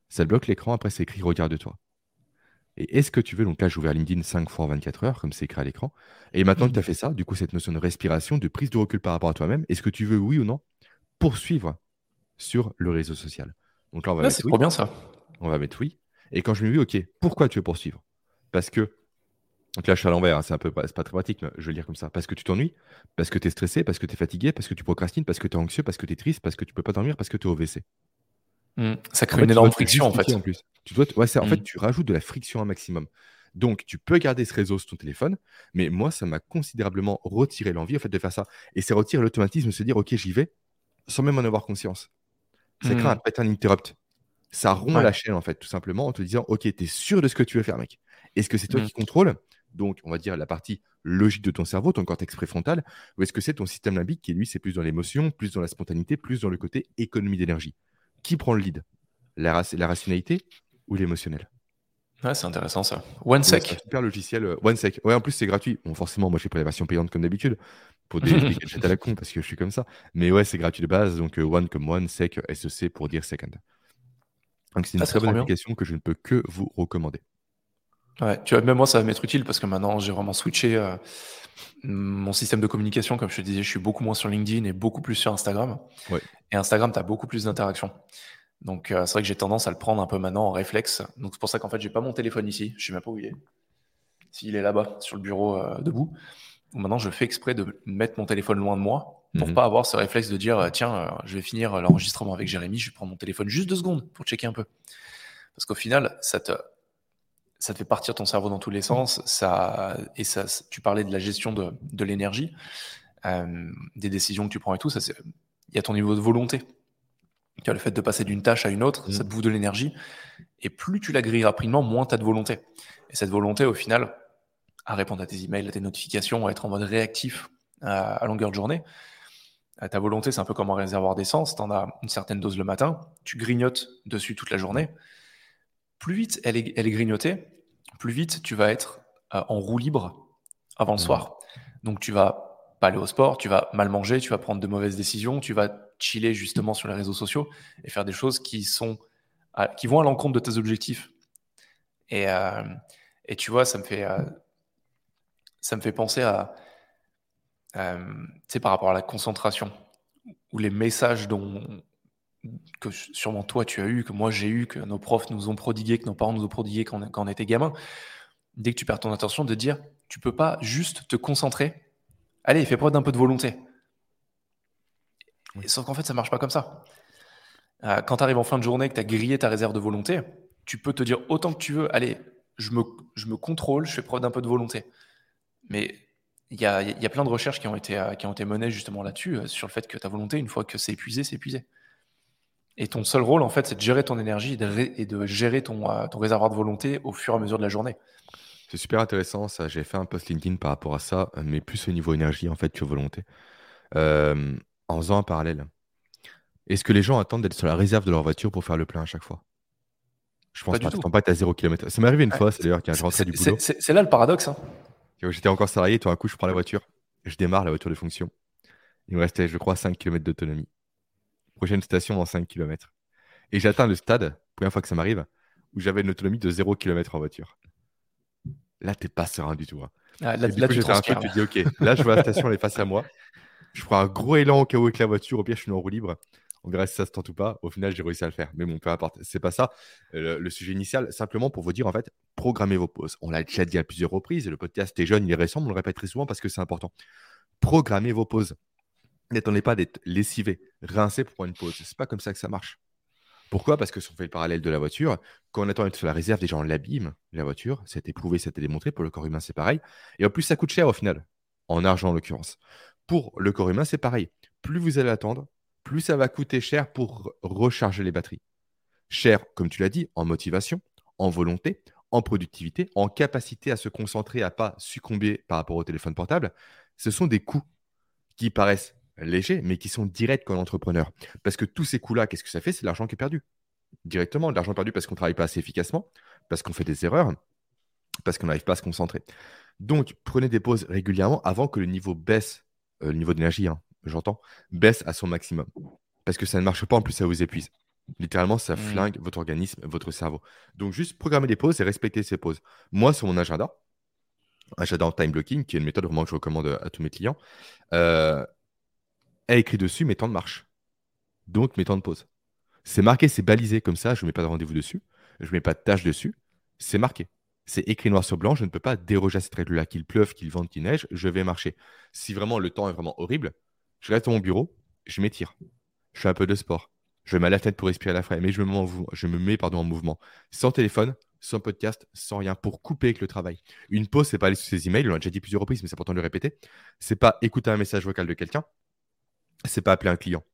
Ça bloque l'écran, après c'est écrit regarde-toi. Et est-ce que tu veux, donc là j'ai ouvert LinkedIn 5 fois en 24 heures, comme c'est écrit à l'écran, et maintenant que tu as mmh. fait ça, du coup cette notion de respiration, de prise de recul par rapport à toi-même, est-ce que tu veux, oui ou non, poursuivre sur le réseau social Donc là on va mettre oui. trop bien ça. On va mettre oui. Et quand je me dis, ok, pourquoi tu veux poursuivre Parce que donc là, je suis à l'envers, hein, c'est un peu pas, très pratique, mais je vais le dire comme ça. Parce que tu t'ennuies, parce que tu es stressé, parce que tu es fatigué, parce que tu procrastines, parce que tu es anxieux, parce que tu es triste, parce que tu peux pas dormir, parce que tu es WC. Mmh. Ça crée une énorme friction en fait. En plus. Tu dois, ouais, En fait, tu rajoutes de la friction un maximum. Donc, tu peux garder ce réseau sur ton téléphone, mais moi, ça m'a considérablement retiré l'envie en fait, de faire ça. Et c'est retirer l'automatisme de se dire, OK, j'y vais, sans même en avoir conscience. Ça crée mmh. un pattern interrupt. Ça rompt la chaîne, en fait, tout simplement, en te disant, OK, tu es sûr de ce que tu veux faire, mec. Est-ce que c'est toi qui contrôle? Donc on va dire la partie logique de ton cerveau, ton cortex préfrontal, ou est-ce que c'est ton système limbique qui, lui, c'est plus dans l'émotion, plus dans la spontanéité, plus dans le côté économie d'énergie? Qui prend le lead? La, la rationalité ou l'émotionnel? Ouais, c'est intéressant ça. OneSec. super logiciel. Euh, OneSec. Ouais, en plus, c'est gratuit. Bon, forcément, moi, j'ai pris la version payante comme d'habitude pour des, gadgets à la con parce que je suis comme ça. Mais ouais, c'est gratuit de base. Donc, euh, One comme One, Sec, SEC pour dire Second. Donc, c'est une ah, très bonne application que je ne peux que vous recommander. Ouais, tu vois, même moi, ça va m'être utile parce que maintenant, j'ai vraiment switché euh, mon système de communication. Comme je te disais, je suis beaucoup moins sur LinkedIn et beaucoup plus sur Instagram. Et Instagram, tu as beaucoup plus d'interactions. Donc, euh, c'est vrai que j'ai tendance à le prendre un peu maintenant en réflexe. Donc, c'est pour ça qu'en fait, j'ai pas mon téléphone ici. Je sais même pas où il est. S'il est là-bas, sur le bureau euh, debout. maintenant, je fais exprès de mettre mon téléphone loin de moi pour mhm. pas avoir ce réflexe de dire tiens, je vais finir l'enregistrement avec Jérémy, je vais prendre mon téléphone juste deux secondes pour checker un peu. Parce qu'au final, ça te ça te fait partir ton cerveau dans tous les sens. Ça, et ça, tu parlais de la gestion de, de l'énergie, euh, des décisions que tu prends et tout. Ça, il y a ton niveau de volonté. Tu as le fait de passer d'une tâche à une autre, ça te mmh. bouffe de l'énergie. Et plus tu la grilles rapidement, moins tu as de volonté. Et cette volonté, au final, à répondre à tes emails, à tes notifications, à être en mode réactif à, longueur de journée. À ta volonté, c'est un peu comme un réservoir d'essence. Tu en as une certaine dose le matin, tu grignotes dessus toute la journée plus vite elle est, elle est grignotée, plus vite tu vas être euh, en roue libre avant le mmh. soir. Donc tu vas pas aller au sport, tu vas mal manger, tu vas prendre de mauvaises décisions, tu vas chiller justement sur les réseaux sociaux et faire des choses qui sont qui vont à l'encontre de tes objectifs. Et, euh, et tu vois, ça me fait euh, ça me fait penser à tu sais par rapport à la concentration ou les messages dont que sûrement toi tu as eu, que moi j'ai eu, que nos profs nous ont prodigué, que nos parents nous ont prodigué quand, on, était gamin, dès que tu perds ton attention, de dire tu peux pas juste te concentrer. Allez, fais preuve d'un peu de volonté. sauf qu'en fait, ça marche pas comme ça. Euh, quand tu arrives en fin de journée, que tu as grillé ta réserve de volonté, tu peux te dire autant que tu veux, allez, je me, je me contrôle, je fais preuve d'un peu de volonté. Mais il y a, y a, plein de recherches qui ont été, euh, qui ont été menées justement là-dessus, euh, sur le fait que ta volonté, une fois que c'est épuisé, c'est épuisé. Et ton seul rôle, en fait, c'est de gérer ton énergie et de, gérer ton, euh, ton, réservoir de volonté au fur et à mesure de la journée. C'est super intéressant, ça. J'ai fait un post LinkedIn par rapport à ça, mais plus au niveau énergie, en fait, que volonté. Euh, en faisant un parallèle. Est-ce que les gens attendent d'être sur la réserve de leur voiture pour faire le plein à chaque fois? Je pense pas. Tu pas être à 0 km. Ça m'est arrivé une fois, c'est d'ailleurs, quand je rentrais du boulot. C'est là le paradoxe. Hein. J'étais encore salarié, tout d'un coup, je prends la voiture, je démarre la voiture de fonction. Il me restait, je crois, 5 km d'autonomie. Prochaine station dans 5 km. Et j'atteins le stade, première fois que ça m'arrive, où j'avais une autonomie de 0 km en voiture. Là, t'es pas serein du tout. Hein. Ah, là, là, tu un peu, tu dis, OK, là, je vois la station, elle est face à moi. Je prends un gros élan au cas où avec la voiture. Au pire, je suis en roue libre. On verra si ça se tente ou pas. Au final, j'ai réussi à le faire. Mais bon, peu importe. C'est pas ça. Euh, le, sujet initial, simplement pour vous dire, en fait, programmez vos pauses. On l'a déjà dit à plusieurs reprises. Et le podcast est jeune, il est récent, on le répète très souvent parce que c'est important. Programmez vos pauses. N'attendez pas d'être lessivé, rincé pour prendre une pause. C'est pas comme ça que ça marche. Pourquoi? Parce que si on fait le parallèle de la voiture, quand on attend d'être sur la réserve, déjà on l'abîme, la voiture. C'est éprouvé, été démontré. Pour le corps humain, c'est pareil. Et en plus, ça coûte cher au final, en argent en l'occurrence. Pour le corps humain, c'est pareil. Plus vous allez attendre, plus ça va coûter cher pour recharger les batteries. Cher, comme tu l'as dit, en motivation, en volonté, en productivité, en capacité à se concentrer, à pas succomber par rapport au téléphone portable. Ce sont des coûts qui paraissent légers, mais qui sont directs comme entrepreneur. Parce que tous ces coûts-là, qu'est-ce que ça fait? C'est l'argent qui est perdu. Directement, de l'argent perdu parce qu'on ne travaille pas assez efficacement, parce qu'on fait des erreurs, parce qu'on n'arrive pas à se concentrer. Donc, prenez des pauses régulièrement avant que le niveau baisse, euh, le niveau d'énergie, hein, j'entends, baisse à son maximum. Parce que ça ne marche pas, en plus, ça vous épuise. Littéralement, ça mmh. flingue votre organisme, votre cerveau. Donc, juste programmer des pauses et respecter ces pauses. Moi, sur mon agenda, agenda en time blocking, qui est une méthode vraiment que je recommande à tous mes clients, euh, est écrit dessus mes temps de marche. Donc, mes temps de pause. C'est marqué, c'est balisé comme ça, je ne mets pas de rendez-vous dessus, je ne mets pas de tâche dessus, c'est marqué. C'est écrit noir sur blanc, je ne peux pas déroger à cette règle-là, qu'il pleuve, qu'il vente, qu'il neige, je vais marcher. Si vraiment le temps est vraiment horrible, je reste dans mon bureau, je m'étire. Je fais un peu de sport. Je mets la tête pour respirer la frais, mais je me mets, en mouvement. Sans téléphone, sans podcast, sans rien, pour couper avec le travail. Une pause, c'est pas aller sur ses emails, on l'a déjà dit plusieurs reprises, mais c'est important de le répéter. C'est pas écouter un message vocal de quelqu'un, c'est pas appeler un client.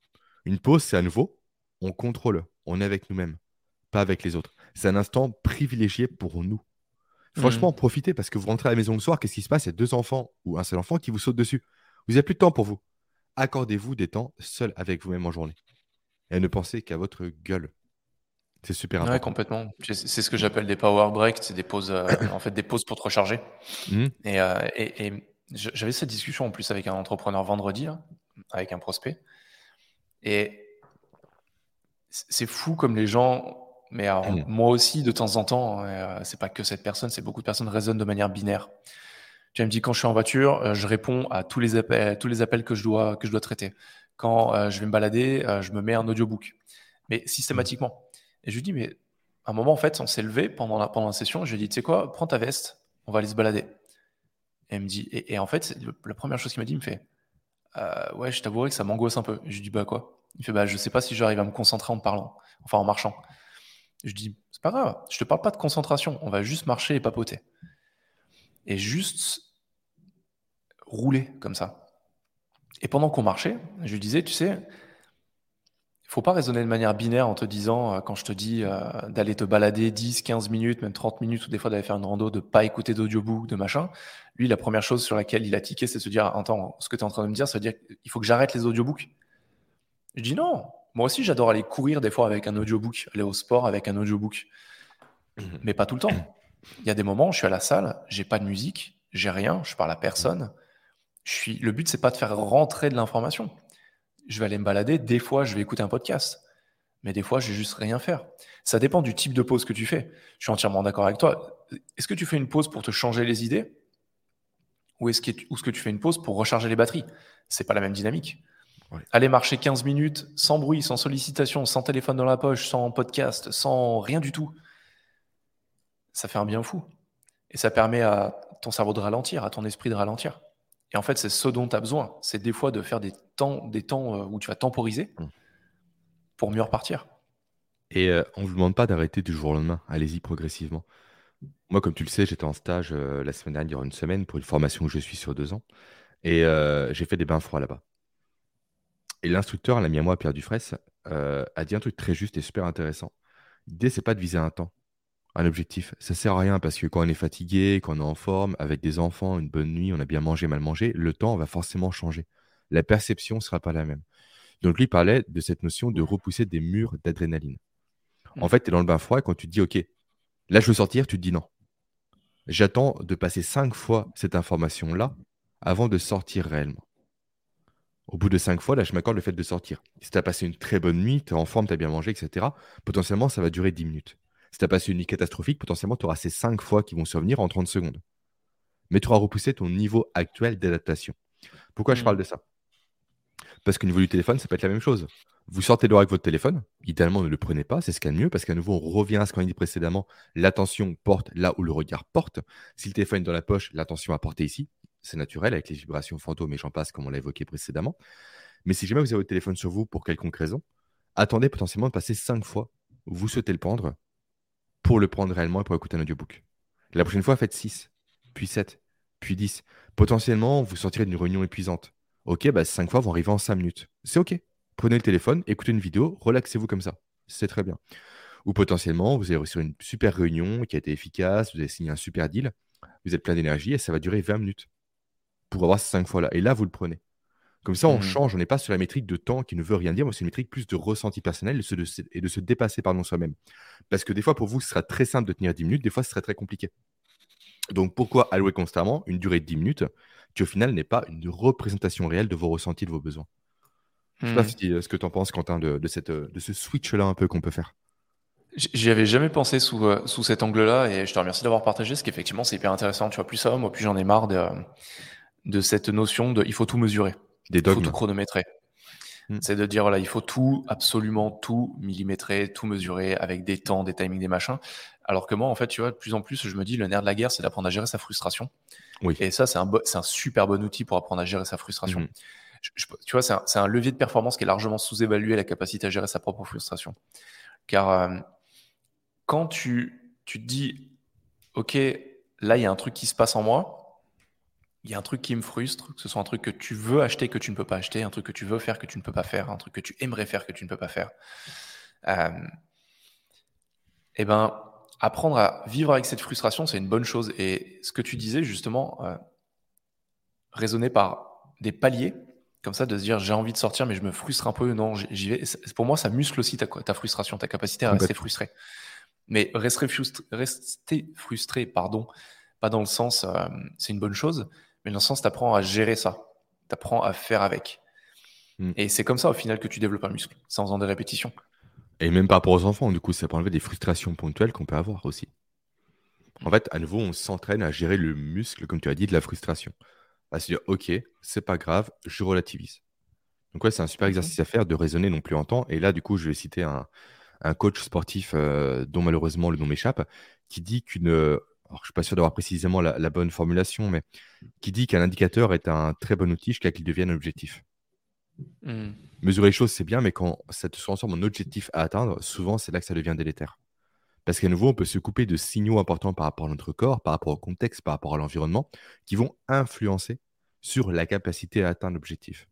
Une pause, c'est à nouveau, on contrôle, on est avec nous-mêmes, pas avec les autres. C'est un instant privilégié pour nous. Franchement, mmh. profitez parce que vous rentrez à la maison le soir, qu'est-ce qui se passe? Il y a deux enfants ou un seul enfant qui vous saute dessus. Vous n'avez plus de temps pour vous. Accordez-vous des temps seuls avec vous-même en journée. Et ne pensez qu'à votre gueule. C'est super important. Ouais, complètement. C'est ce que j'appelle des power breaks, c'est des pauses, euh, en fait, des pauses pour te recharger. Mmh. Euh, et, et, j'avais cette discussion en plus avec un entrepreneur vendredi, avec un prospect. Et c'est fou comme les gens mais mmh. moi aussi, de temps en temps, euh, c'est pas que cette personne, c'est beaucoup de personnes raisonnent de manière binaire. Tu me dis quand je suis en voiture, euh, je réponds à tous les appels, tous les appels que je dois que je dois traiter. Quand euh, je vais me balader, je me mets un audiobook, mais systématiquement. Et je lui dis mais à un moment en fait, on s'est levé pendant la pendant la session. Je lui ai dit tu sais quoi, prends ta veste, on va aller se balader. Et elle me dit et, en fait, la première chose qu'il m'a dit, il me fait ouais, je t'avouerai que ça m'angoisse un peu. Je lui dis bah quoi? Il fait bah je sais pas si j'arrive à me concentrer en parlant, enfin en marchant. Je dis, c'est pas grave, je te parle pas de concentration, on va juste marcher et papoter. Et juste rouler comme ça. Et pendant qu'on marchait, je lui disais, tu sais, faut pas raisonner de manière binaire en te disant, euh, quand je te dis euh, d'aller te balader 10, 15 minutes, même 30 minutes, ou des fois d'aller faire une rando, de pas écouter d'audiobook, de machin. Lui, la première chose sur laquelle il a tiqué, c'est de se dire, attends, ce que tu es en train de me dire, ça veut dire qu'il faut que j'arrête les audiobooks. Je dis non, moi aussi, j'adore aller courir des fois avec un audiobook, aller au sport avec un audiobook. Mhm. Mais pas tout le temps. Il y a des moments où je suis à la salle, j'ai pas de musique, j'ai rien, je parle à personne. Je suis... Le but, c'est pas de faire rentrer de l'information. Je vais aller me balader, des fois, je vais écouter un podcast. Mais des fois, je vais juste rien faire. Ça dépend du type de pause que tu fais. Je suis entièrement d'accord avec toi. Est-ce que tu fais une pause pour te changer les idées? Ou est-ce que, que tu fais une pause pour recharger les batteries? C'est pas la même dynamique. Aller marcher 15 minutes sans bruit, sans sollicitation, sans téléphone dans la poche, sans podcast, sans rien du tout, ça fait un bien fou. Et ça permet à ton cerveau de ralentir, à ton esprit de ralentir. Et en fait, c'est ce dont tu as besoin. C'est des fois de faire des temps, des temps euh, où tu vas temporiser mmh. pour mieux repartir. Et euh, on ne vous demande pas d'arrêter du jour au lendemain. Allez-y progressivement. Moi, comme tu le sais, j'étais en stage euh, la semaine dernière, une semaine, pour une formation où je suis sur deux ans. Et j'ai fait des bains froids là-bas. Et l'instructeur, l'ami à moi, Pierre Dufresne, a dit un truc très juste et super intéressant. L'idée, c'est pas de viser un temps, un objectif. Ça sert à rien parce que quand on est fatigué, quand on est en forme, avec des enfants, une bonne nuit, on a bien mangé, mal mangé, le temps va forcément changer. La perception ne sera pas la même. Donc lui parlait de cette notion de repousser des murs d'adrénaline. En fait, tu es dans le bain froid et quand tu te dis, OK, là je veux sortir, tu te dis non. J'attends de passer cinq fois cette information-là avant de sortir réellement. Au bout de cinq fois, là, je m'accorde le fait de sortir. Si tu as passé une très bonne nuit, tu es en forme, tu as bien mangé, etc., potentiellement, ça va durer 10 minutes. Si tu as passé une nuit catastrophique, potentiellement, tu auras ces cinq fois qui vont survenir en 30 secondes. Mais tu auras repoussé ton niveau actuel d'adaptation. Pourquoi je parle mmh. de ça? Parce qu'au niveau du téléphone, ça peut être la même chose. Vous sortez dehors avec votre téléphone, idéalement ne le prenez pas, c'est ce qu'il y a de mieux, parce qu'à nouveau, on revient à ce qu'on a dit précédemment, l'attention porte là où le regard porte. Si le téléphone est dans la poche, l'attention va porter ici c'est naturel avec les vibrations fantômes et j'en passe, comme on l'a évoqué précédemment. Mais si jamais vous avez votre téléphone sur vous pour quelconque raison, attendez potentiellement de passer cinq fois vous souhaitez le prendre pour le prendre réellement et pour écouter un audiobook. La prochaine fois, faites 6, puis 7, puis 10. Potentiellement, vous sortirez d'une réunion épuisante. Ok, bah 5 fois vont arriver en 5 minutes. C'est ok. Prenez le téléphone, écoutez une vidéo, relaxez-vous comme ça. C'est très bien. Ou potentiellement, vous avez reçu une super réunion qui a été efficace, vous avez signé un super deal, vous êtes plein d'énergie et ça va durer 20 minutes pour avoir ces cinq fois-là. Et là, vous le prenez. Comme ça, on mmh. change, on n'est pas sur la métrique de temps qui ne veut rien dire, mais c'est une métrique plus de ressenti personnel et de se, dépasser pardon, soi-même. Parce que des fois, pour vous, ce sera très simple de tenir 10 minutes, des fois, ce serait très compliqué. Donc, pourquoi allouer constamment une durée de 10 minutes? Qui, au final, n'est pas une représentation réelle de vos ressentis, de vos besoins Je sais pas si, ce que tu en penses, Quentin, de, de, cette, de ce switch-là un peu qu'on peut faire. J'y avais jamais pensé sous, sous cet angle-là et je te remercie d'avoir partagé, parce qu'effectivement, c'est hyper intéressant. Tu vois, plus ça va, moi, plus j'en ai marre de, de cette notion de il faut tout mesurer. Des dogmes. Il faut tout chronométrer. Mm. C'est de dire, voilà, il faut tout, absolument tout millimétrer, tout mesurer avec des temps, des timings, des machins. Alors que moi, en fait, tu vois, de plus en plus, je me dis, le nerf de la guerre, c'est d'apprendre à gérer sa frustration. Oui. Et ça, c'est un, un super bon outil pour apprendre à gérer sa frustration. Mm. tu vois, c'est un, un, levier de performance qui est largement sous-évalué, la capacité à gérer sa propre frustration. Car euh, quand tu, tu te dis, OK, là, il y a un truc qui se passe en moi, il y a un truc qui me frustre, que ce soit un truc que tu veux acheter que tu ne peux pas acheter, un truc que tu veux faire que tu ne peux pas faire, un truc que tu aimerais faire que tu ne peux pas faire. Euh, eh ben, apprendre à vivre avec cette frustration, c'est une bonne chose. Et ce que tu disais justement, euh, raisonner par des paliers, comme ça, de se dire j'ai envie de sortir, mais je me frustre un peu. Non, j'y vais. Pour moi, ça muscle aussi ta, ta frustration, ta capacité à rester frustré. Mais rester frustré, rester frustré, pardon, pas dans le sens euh, c'est une bonne chose, mais dans le sens, tu apprends à gérer ça. Tu apprends à faire avec. Hmm. Et c'est comme ça, au final, que tu développes un muscle. C'est en faisant des répétitions. Et même par rapport aux enfants, du coup, ça peut enlever des frustrations ponctuelles qu'on peut avoir aussi. En fait, à nouveau, on s'entraîne à gérer le muscle, comme tu as dit, de la frustration. À se dire, OK, c'est pas grave, je relativise. Donc, ouais, c'est un super exercice à faire de raisonner non plus en temps. Et là, du coup, je vais citer un, coach sportif euh, dont malheureusement le nom m'échappe, qui dit qu'une je ne suis pas sûr d'avoir précisément la, bonne formulation, mais qui dit qu'un indicateur est un très bon outil jusqu'à qu'il devienne un objectif. Hmm. Mesurer les choses, c'est bien, mais quand ça se transforme en objectif à atteindre, souvent, c'est là que ça devient délétère. Parce qu'à nouveau, on peut se couper de signaux importants par rapport à notre corps, par rapport au contexte, par rapport à l'environnement, qui vont influencer sur la capacité à atteindre l'objectif.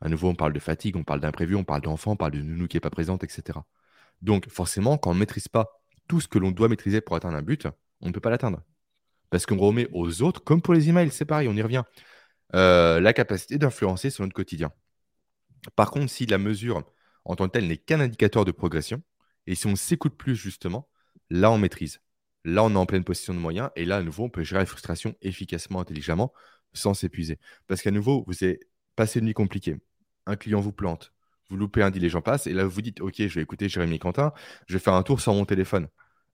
À nouveau, on parle de fatigue, on parle d'imprévu, on parle d'enfant, on parle de nounou qui n'est pas présente, etc. Donc, forcément, quand on ne maîtrise pas tout ce que l'on doit maîtriser pour atteindre un but, on ne peut pas l'atteindre. Parce qu'on remet aux autres, comme pour les emails, c'est pareil, on y revient, euh, la capacité d'influencer sur notre quotidien. Par contre, si la mesure en tant que telle n'est qu'un indicateur de progression, et si on s'écoute plus justement, là on maîtrise. Là on est en pleine possession de moyens, et là à nouveau on peut gérer la frustration efficacement, intelligemment, sans s'épuiser. Parce qu'à nouveau, vous avez passé une nuit compliquée, un client vous plante, vous loupez un deal, les gens passent, et là vous dites, ok, je vais écouter Jérémy Quentin, je vais faire un tour sur mon téléphone.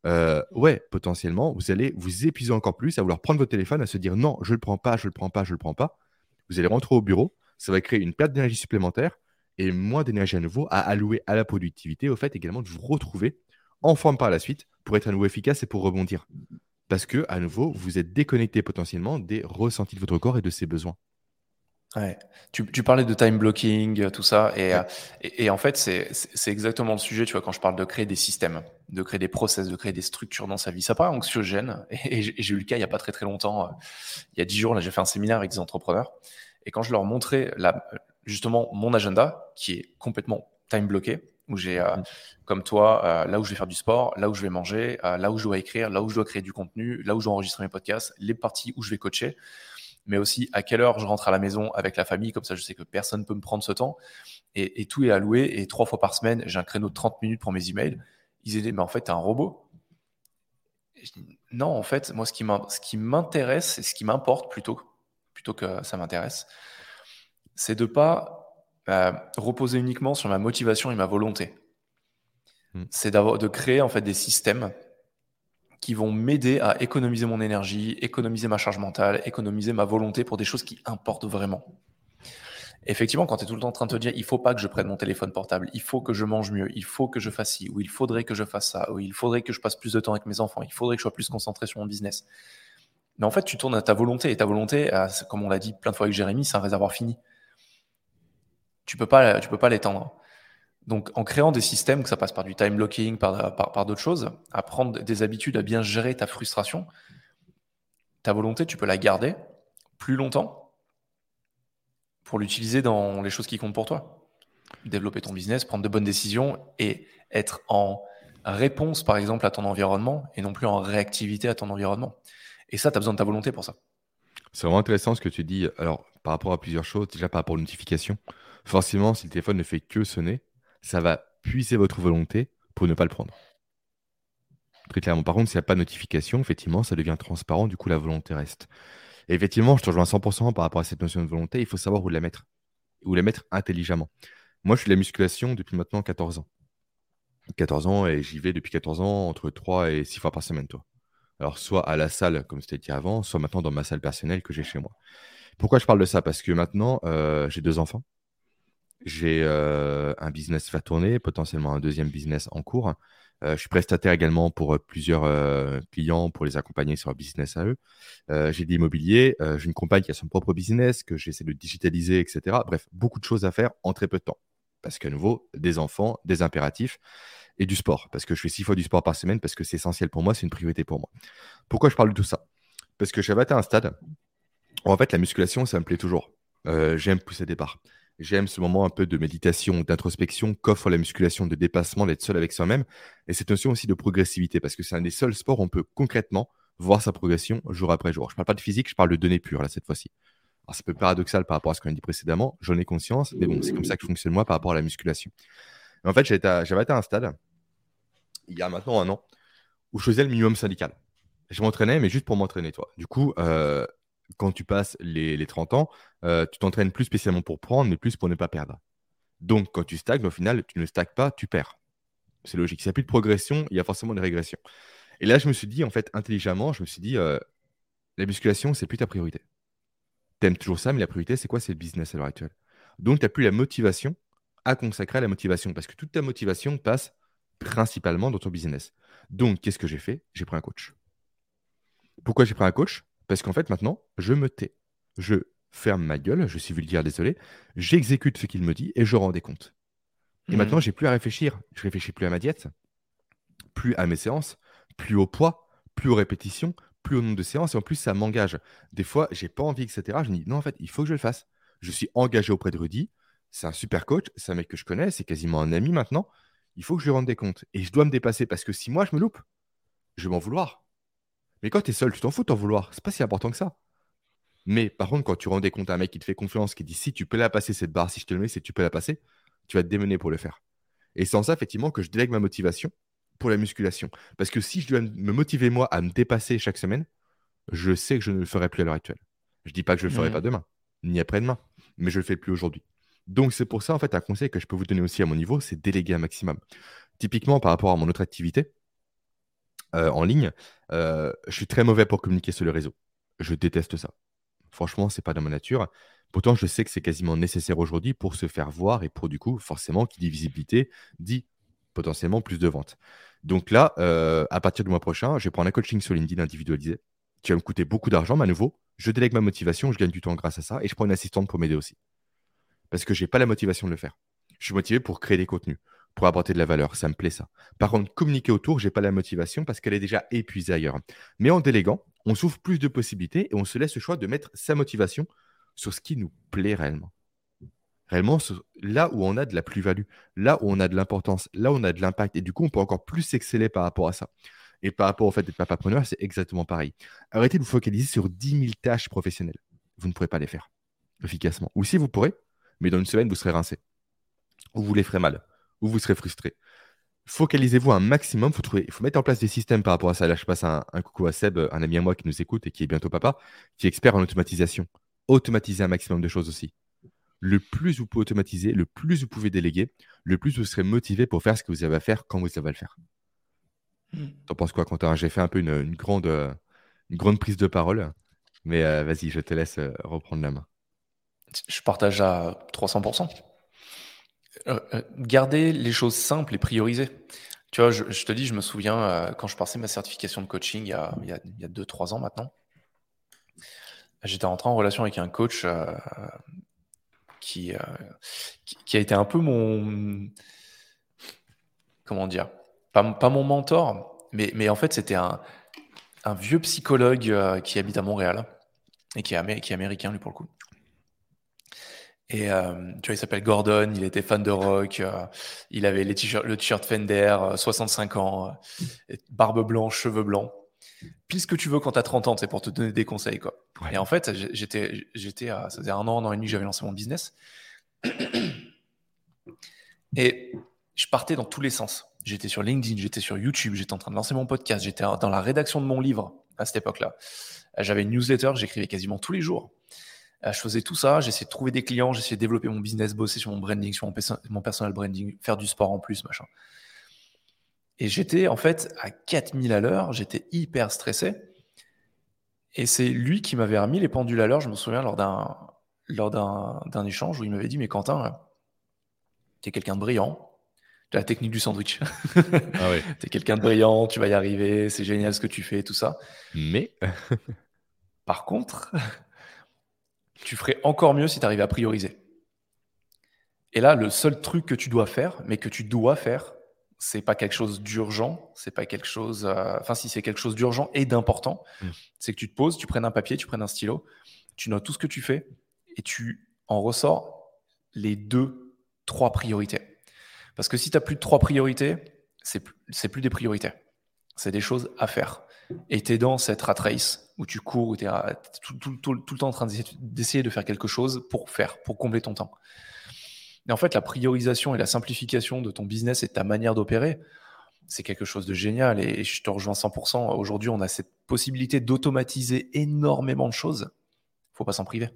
Euh, ouais, potentiellement, vous allez vous épuiser encore plus à vouloir prendre votre téléphone, à se dire non, je ne le prends pas, je ne le prends pas, je ne le prends pas. Vous allez rentrer au bureau, ça va créer une perte d'énergie supplémentaire et moins d'énergie à nouveau à allouer à la productivité, au fait également de vous retrouver en forme par la suite pour être à nouveau efficace et pour rebondir. Parce que, à nouveau, vous êtes déconnecté potentiellement des ressentis de votre corps et de ses besoins. Ouais. Tu, tu, parlais de time blocking, euh, tout ça, et, euh, et, et en fait, c'est exactement le sujet, tu vois, quand je parle de créer des systèmes, de créer des process, de créer des structures dans sa vie. Ça paraît anxiogène, et, j'ai eu le cas il n'y a pas très très longtemps, euh, il y a dix jours, là, j'ai fait un séminaire avec des entrepreneurs, et quand je leur montrais la, justement mon agenda, qui est complètement time bloqué, où j'ai, mmh. comme toi, là où je vais faire du sport, là où je vais manger, là où je dois écrire, là où je dois créer du contenu, là où je dois enregistrer mes podcasts, les parties où je vais coacher mais aussi à quelle heure je rentre à la maison avec la famille, comme ça je sais que personne ne peut me prendre ce temps. Et, tout est alloué, et trois fois par semaine, j'ai un créneau de 30 minutes pour mes emails. Ils disaient, mais en fait, tu es un robot. non, en fait, moi, ce qui m'intéresse, et ce qui m'importe plutôt, plutôt que ça m'intéresse, c'est de pas euh, reposer uniquement sur ma motivation et ma volonté. Hmm. C'est de créer en fait des systèmes qui vont m'aider à économiser mon énergie, économiser ma charge mentale, économiser ma volonté pour des choses qui importent vraiment. Effectivement, quand tu es tout le temps en train de te dire, il faut pas que je prenne mon téléphone portable, il faut que je mange mieux, il faut que je fasse ci, ou il faudrait que je fasse ça, ou il faudrait que je passe plus de temps avec mes enfants, il faudrait que je sois plus concentré sur mon business. Mais en fait, tu tournes à ta volonté, et ta volonté, comme on l'a dit plein de fois avec Jérémy, c'est un réservoir fini. Tu peux pas, tu peux pas l'étendre. Donc, en créant des systèmes, que ça passe par du time blocking, par, par, d'autres choses, apprendre des habitudes à bien gérer ta frustration, ta volonté, tu peux la garder plus longtemps pour l'utiliser dans les choses qui comptent pour toi. Développer ton business, prendre de bonnes décisions et être en réponse, par exemple, à ton environnement et non plus en réactivité à ton environnement. Et ça, tu as besoin de ta volonté pour ça. C'est vraiment intéressant ce que tu dis. Alors, par rapport à plusieurs choses, déjà par rapport aux notifications, forcément, si le téléphone ne fait que sonner, ça va puiser votre volonté pour ne pas le prendre. Très clairement. Par contre, s'il n'y a pas de notification, effectivement, ça devient transparent, du coup, la volonté reste. Et effectivement, je te rejoins 100% par rapport à cette notion de volonté, il faut savoir où la mettre. ou les mettre intelligemment. Moi, je fais de la musculation depuis maintenant 14 ans. 14 ans et j'y vais depuis 14 ans entre 3 et 6 fois par semaine, toi. Alors, soit à la salle, comme c'était dit avant, soit maintenant dans ma salle personnelle que j'ai chez moi. Pourquoi je parle de ça? Parce que maintenant, euh, j'ai deux enfants. J'ai euh, un business à tourner, potentiellement un deuxième business en cours. Euh, je suis prestataire également pour plusieurs clients pour les accompagner sur leur business à eux. j'ai de l'immobilier, j'ai une compagne qui a son propre business, que j'essaie de digitaliser, etc. Bref, beaucoup de choses à faire en très peu de temps. Parce qu'à nouveau, des enfants, des impératifs et du sport. Parce que je fais six fois du sport par semaine, parce que c'est essentiel pour moi, c'est une priorité pour moi. Pourquoi je parle de tout ça? Parce que j'avais atteint un stade où, en fait, la musculation, ça me plaît toujours. Euh, j'aime pousser des barres. J'aime ce moment un peu de méditation, d'introspection qu'offre la musculation, de dépassement, d'être seul avec soi-même. Et cette notion aussi de progressivité, parce que c'est un des seuls sports où on peut concrètement voir sa progression jour après jour. Je ne parle pas de physique, je parle de données pures, là, cette fois-ci. Alors, c'est un peu paradoxal par rapport à ce qu'on a dit précédemment, j'en ai conscience, mais bon, c'est comme ça que fonctionne moi par rapport à la musculation. en fait, j'avais atteint un stade, il y a maintenant un an, où je faisais le minimum syndical. Je m'entraînais, mais juste pour m'entraîner, toi. Du coup, euh, quand tu passes les, 30 ans, euh, tu t'entraînes plus spécialement pour prendre, mais plus pour ne pas perdre. Donc, quand tu stagnes, au final, tu ne stagnes pas, tu perds. C'est logique. S'il n'y a plus de progression, il y a forcément une régression. Et là, je me suis dit, en fait, intelligemment, je me suis dit, euh, la musculation, c'est plus ta priorité aimes toujours ça, mais la priorité, c'est quoi? C'est le business à l'heure actuelle. Donc, tu n'as plus la motivation à consacrer à la motivation parce que toute ta motivation passe principalement dans ton business. Donc, qu'est-ce que j'ai fait? J'ai pris un coach. Pourquoi j'ai pris un coach? Parce qu'en fait, maintenant, je me tais. Je ferme ma gueule, je suis vulgaire, désolé. J'exécute ce qu'il me dit et je rends des comptes. Et mmh. maintenant, j'ai plus à réfléchir. Je réfléchis plus à ma diète, plus à mes séances, plus au poids, plus aux répétitions, plus au nombre de séances et en plus ça m'engage. Des fois, j'ai pas envie, etc. Je me dis non, en fait, il faut que je le fasse. Je suis engagé auprès de Rudy. C'est un super coach, c'est un mec que je connais, c'est quasiment un ami maintenant. Il faut que je lui rende des comptes et je dois me dépasser parce que si moi je me loupe, je vais m'en vouloir. Mais quand tu es seul, tu t'en fous de t'en vouloir. C'est pas si important que ça. Mais par contre, quand tu rends des comptes à un mec qui te fait confiance, qui dit si tu peux la passer cette barre, si je te le mets, si tu peux la passer, tu vas te démener pour le faire. Et c'est en ça, effectivement, que je délègue ma motivation pour la musculation. Parce que si je dois me motiver moi à me dépasser chaque semaine, je sais que je ne le ferai plus à l'heure actuelle. Je ne dis pas que je ne le ferai pas demain, ni après-demain, mais je ne le fais plus aujourd'hui. Donc c'est pour ça, en fait, un conseil que je peux vous donner aussi à mon niveau, c'est déléguer un maximum. Typiquement, par rapport à mon autre activité euh, en ligne, euh, je suis très mauvais pour communiquer sur le réseau. Je déteste ça. Franchement, c'est pas dans ma nature. Pourtant, je sais que c'est quasiment nécessaire aujourd'hui pour se faire voir et pour du coup, forcément, qui dit visibilité, dit potentiellement plus de ventes. Donc là, euh, à partir du mois prochain, je vais prendre un coaching sur LinkedIn individualisé qui va me coûter beaucoup d'argent, mais à nouveau, je délègue ma motivation, je gagne du temps grâce à ça et je prends une assistante pour m'aider aussi. Parce que je n'ai pas la motivation de le faire. Je suis motivé pour créer des contenus, pour apporter de la valeur. Ça me plaît ça. Par contre, communiquer autour, je n'ai pas la motivation parce qu'elle est déjà épuisée ailleurs. Mais en déléguant, on s'ouvre plus de possibilités et on se laisse le choix de mettre sa motivation sur ce qui nous plaît réellement réellement là où on a de la plus-value, là où on a de l'importance, là où on a de l'impact. Et du coup, on peut encore plus exceller par rapport à ça. Et par rapport au fait d'être papapreneur, c'est exactement pareil. Arrêtez de vous focaliser sur 10 000 tâches professionnelles. Vous ne pourrez pas les faire efficacement. Ou si vous pourrez, mais dans une semaine, vous serez rincé. Ou vous les ferez mal. Ou vous serez frustré. Focalisez-vous un maximum. Il faut, mettre en place des systèmes par rapport à ça. Là, je passe un, un, coucou à Seb, un ami à moi qui nous écoute et qui est bientôt papa, qui est expert en automatisation. Automatiser un maximum de choses aussi le plus vous pouvez automatiser, le plus vous pouvez déléguer, le plus vous serez motivé pour faire ce que vous avez à faire quand vous avez à le faire. Hmm. T'en penses quoi, Quentin? J'ai fait un peu une, grande, une grande prise de parole, mais euh, vas-y, je te laisse euh, reprendre la main. Je partage à 300%. Euh, garder les choses simples et prioriser. Tu vois, je, te dis, je me souviens quand je passais ma certification de coaching il y a 2-3 ans maintenant, j'étais rentré en relation avec un coach euh, qui, a été un peu mon. Comment dire pas, mon mentor, mais, en fait, c'était un, vieux psychologue euh, qui habite à Montréal et qui est, qui est américain, lui, pour le coup. Et euh, tu vois, il s'appelle Gordon, il était fan de rock, il avait les le t-shirt Fender, 65 ans, barbe blanche, cheveux blancs pile ce que tu veux quand tu as 30 ans, c'est pour te donner des conseils. Quoi. Et en fait, j'étais, j'étais ça faisait un an, un an et demi que j'avais lancé mon business. Et je partais dans tous les sens. J'étais sur LinkedIn, j'étais sur YouTube, j'étais en train de lancer mon podcast, j'étais dans la rédaction de mon livre à cette époque-là. J'avais une newsletter, j'écrivais quasiment tous les jours. Euh, je faisais tout ça, j'essayais de trouver des clients, j'essayais de développer mon business, bosser sur mon branding, sur mon, mon personal branding, faire du sport en plus, machin. Et j'étais en fait à 4000 à l'heure, j'étais hyper stressé. Et c'est lui qui m'avait remis les pendules à l'heure, je me souviens, lors d'un, lors d'un, échange où il m'avait dit Mais Quentin, tu es quelqu'un de brillant, tu as la technique du sandwich. ah tu es quelqu'un de brillant, tu vas y arriver, c'est génial ce que tu fais, tout ça. Mais, par contre, tu ferais encore mieux si tu arrivais à prioriser. Et là, le seul truc que tu dois faire, mais que tu dois faire, c'est pas quelque chose d'urgent, c'est pas quelque chose. Euh, enfin, si c'est quelque chose d'urgent et d'important, mm. c'est que tu te poses, tu prennes un papier, tu prennes un stylo, tu notes tout ce que tu fais et tu en ressors les deux, trois priorités. Parce que si tu as plus de trois priorités, c'est plus, plus des priorités. C'est des choses à faire. Et tu es dans cette rat race où tu cours, où tu es tout, tout, le temps en train d'essayer de faire quelque chose pour faire, pour combler ton temps. Et en fait, la priorisation et la simplification de ton business et de ta manière d'opérer, c'est quelque chose de génial. Et je te rejoins 100%. Aujourd'hui, on a cette possibilité d'automatiser énormément de choses. faut pas s'en priver.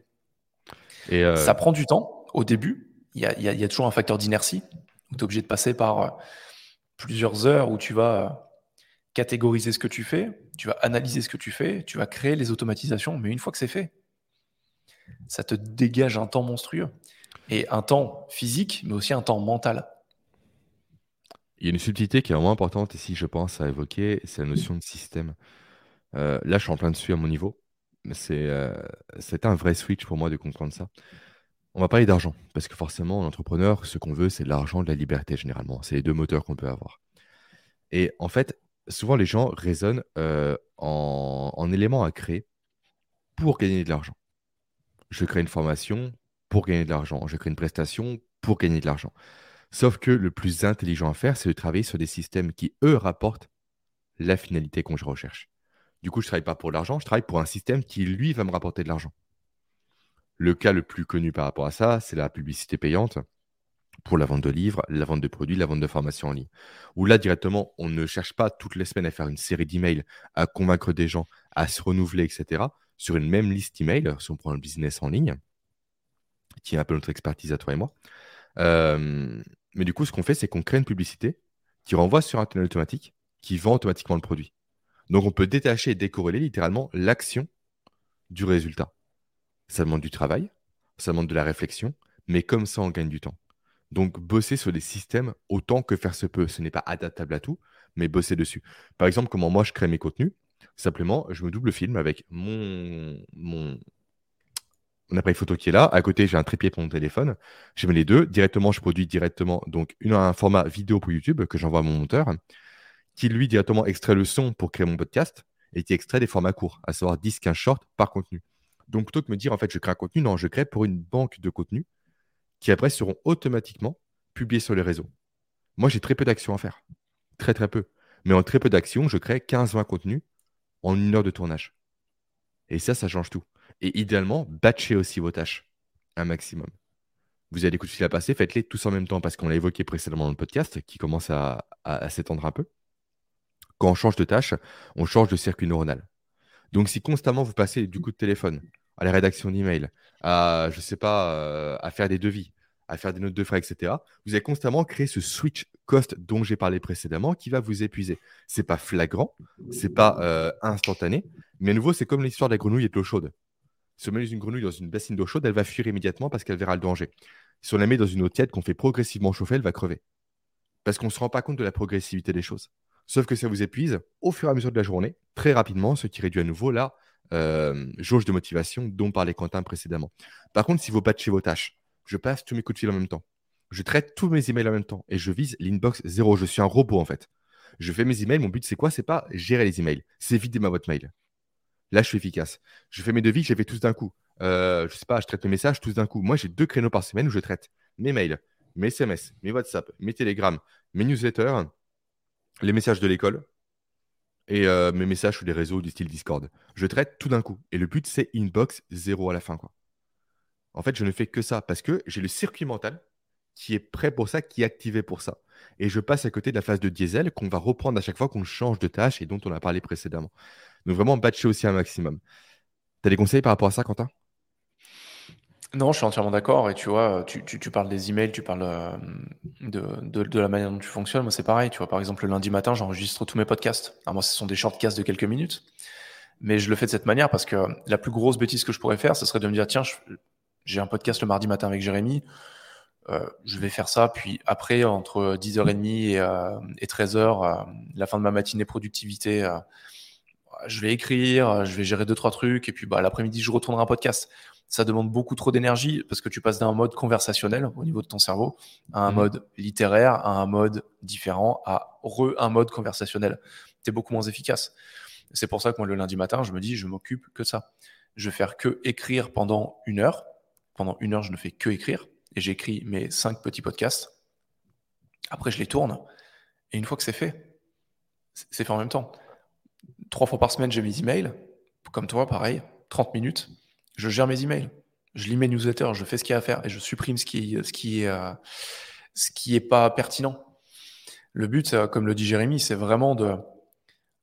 Et euh, Ça prend du temps au début. Il y a, toujours un facteur d'inertie où tu es obligé de passer par euh, plusieurs heures où tu vas euh, catégoriser ce que tu fais, tu vas analyser ce que tu fais, tu vas créer les automatisations. Mais une fois que c'est fait, ça te dégage un temps monstrueux et un temps physique, mais aussi un temps mental. Il y a une subtilité qui est vraiment importante ici, je pense, à évoquer, c'est la notion de système. Euh, là, je suis en plein dessus à mon niveau. C'est euh, un vrai switch pour moi de comprendre ça. On va parler d'argent, parce que forcément, en entrepreneur, ce qu'on veut, c'est l'argent, de la liberté, généralement. C'est les deux moteurs qu'on peut avoir. Et en fait, souvent, les gens raisonnent euh, en, en éléments à créer pour gagner de l'argent. Je crée une formation pour gagner de l'argent. Je crée une prestation pour gagner de l'argent. Sauf que le plus intelligent à faire, c'est de travailler sur des systèmes qui, eux, rapportent la finalité qu'on recherche. Du coup, je ne travaille pas pour l'argent, je travaille pour un système qui, lui, va me rapporter de l'argent. Le cas le plus connu par rapport à ça, c'est la publicité payante pour la vente de livres, la vente de produits, la vente de formations en ligne. Où là, directement, on ne cherche pas toutes les semaines à faire une série d'emails, à convaincre des gens, à se renouveler, etc. Sur une même liste email, si on prend le business en ligne, qui est un peu notre expertise à toi et moi. Euh, mais du coup, ce qu'on fait, c'est qu'on crée une publicité qui renvoie sur un tunnel automatique qui vend automatiquement le produit. Donc, on peut détacher et décorréler littéralement l'action du résultat. Ça demande du travail, ça demande de la réflexion, mais comme ça, on gagne du temps. Donc, bosser sur des systèmes autant que faire se peut. Ce n'est pas adaptable à tout, mais bosser dessus. Par exemple, comment moi je crée mes contenus Simplement, je me double film avec mon, mon, appareil photo qui est là. À côté, j'ai un trépied pour mon téléphone. Je mets les deux. Directement, je produis directement donc un format vidéo pour YouTube que j'envoie à mon monteur, qui lui directement extrait le son pour créer mon podcast et qui extrait des formats courts, à savoir 10-15 shorts par contenu. Donc plutôt que me dire en fait je crée un contenu, non, je crée pour une banque de contenu qui après seront automatiquement publiés sur les réseaux. Moi, j'ai très peu d'actions à faire. Très très peu. Mais en très peu d'actions, je crée 15-20 contenus en une heure de tournage. Et ça, ça change tout. Et idéalement, batchez aussi vos tâches un maximum. Vous avez des coups de fil à passer, faites-les tous en même temps parce qu'on l'a évoqué précédemment dans le podcast qui commence à, s'étendre un peu. Quand on change de tâche, on change de circuit neuronal. Donc si constamment vous passez du coup de téléphone à la rédaction d'email, à je sais pas, euh, à faire des devis, à faire des notes de frais, etc. Vous allez constamment créer ce switch cost dont j'ai parlé précédemment qui va vous épuiser. C'est pas flagrant, c'est pas euh, instantané, mais à nouveau c'est comme l'histoire de la grenouille et de l'eau chaude. Si on met une grenouille dans une bassine d'eau chaude, elle va fuir immédiatement parce qu'elle verra le danger. Si on la met dans une eau tiède qu'on fait progressivement chauffer, elle va crever. Parce qu'on ne se rend pas compte de la progressivité des choses. Sauf que ça vous épuise au fur et à mesure de la journée, très rapidement, ce qui réduit à nouveau la euh, jauge de motivation dont parlait Quentin précédemment. Par contre, si vous patchez vos tâches, je passe tous mes coups de fil en même temps. Je traite tous mes emails en même temps et je vise l'inbox zéro. Je suis un robot en fait. Je fais mes emails. Mon but, c'est quoi? C'est pas gérer les emails, c'est vider ma boîte mail. Là, je suis efficace. Je fais mes devis, je les fais tous d'un coup. Euh, je sais pas, je traite mes messages tous d'un coup. Moi, j'ai deux créneaux par semaine où je traite mes mails, mes SMS, mes WhatsApp, mes Telegram, mes newsletters, les messages de l'école et euh, mes messages sur les réseaux du style Discord. Je traite tout d'un coup. Et le but, c'est inbox zéro à la fin. En fait, je ne fais que ça parce que j'ai le circuit mental qui est prêt pour ça, qui est activé pour ça. Et je passe à côté de la phase de diesel qu'on va reprendre à chaque fois qu'on change de tâche et dont on a parlé précédemment. Donc vraiment batcher aussi un maximum. Tu as des conseils par rapport à ça, Quentin? Non, je suis entièrement d'accord. Et tu vois, tu, parles des emails, tu parles euh, de, de, la manière dont tu fonctionnes. Moi, c'est pareil. Tu vois, par exemple, le lundi matin, j'enregistre tous mes podcasts. Alors, moi, ce sont des shortcasts de quelques minutes. Mais je le fais de cette manière parce que la plus grosse bêtise que je pourrais faire, ce serait de me dire tiens, j'ai un podcast le mardi matin avec Jérémy. Euh, je vais faire ça. Puis après, entre 10h30 et, euh, et 13h, la fin de ma matinée productivité, je vais écrire, je vais gérer deux, trois trucs. Et puis bah, l'après-midi, je retournerai un podcast ça demande beaucoup trop d'énergie parce que tu passes d'un mode conversationnel au niveau de ton cerveau à un mhm. mode littéraire, à un mode différent, à re un mode conversationnel. Tu es beaucoup moins efficace. C'est pour ça que moi, le lundi matin, je me dis, je m'occupe que ça. Je vais faire que écrire pendant une heure. Pendant une heure, je ne fais que écrire et j'écris mes cinq petits podcasts. Après, je les tourne et une fois que c'est fait, c'est fait en même temps. Trois fois par semaine, j'ai mes emails. Comme toi, pareil, 30 minutes je gère mes emails, je lis mes newsletters, je fais ce qu'il y a à faire et je supprime ce qui, ce qui est, euh, ce qui est pas pertinent. Le but, comme le dit Jérémy, c'est vraiment de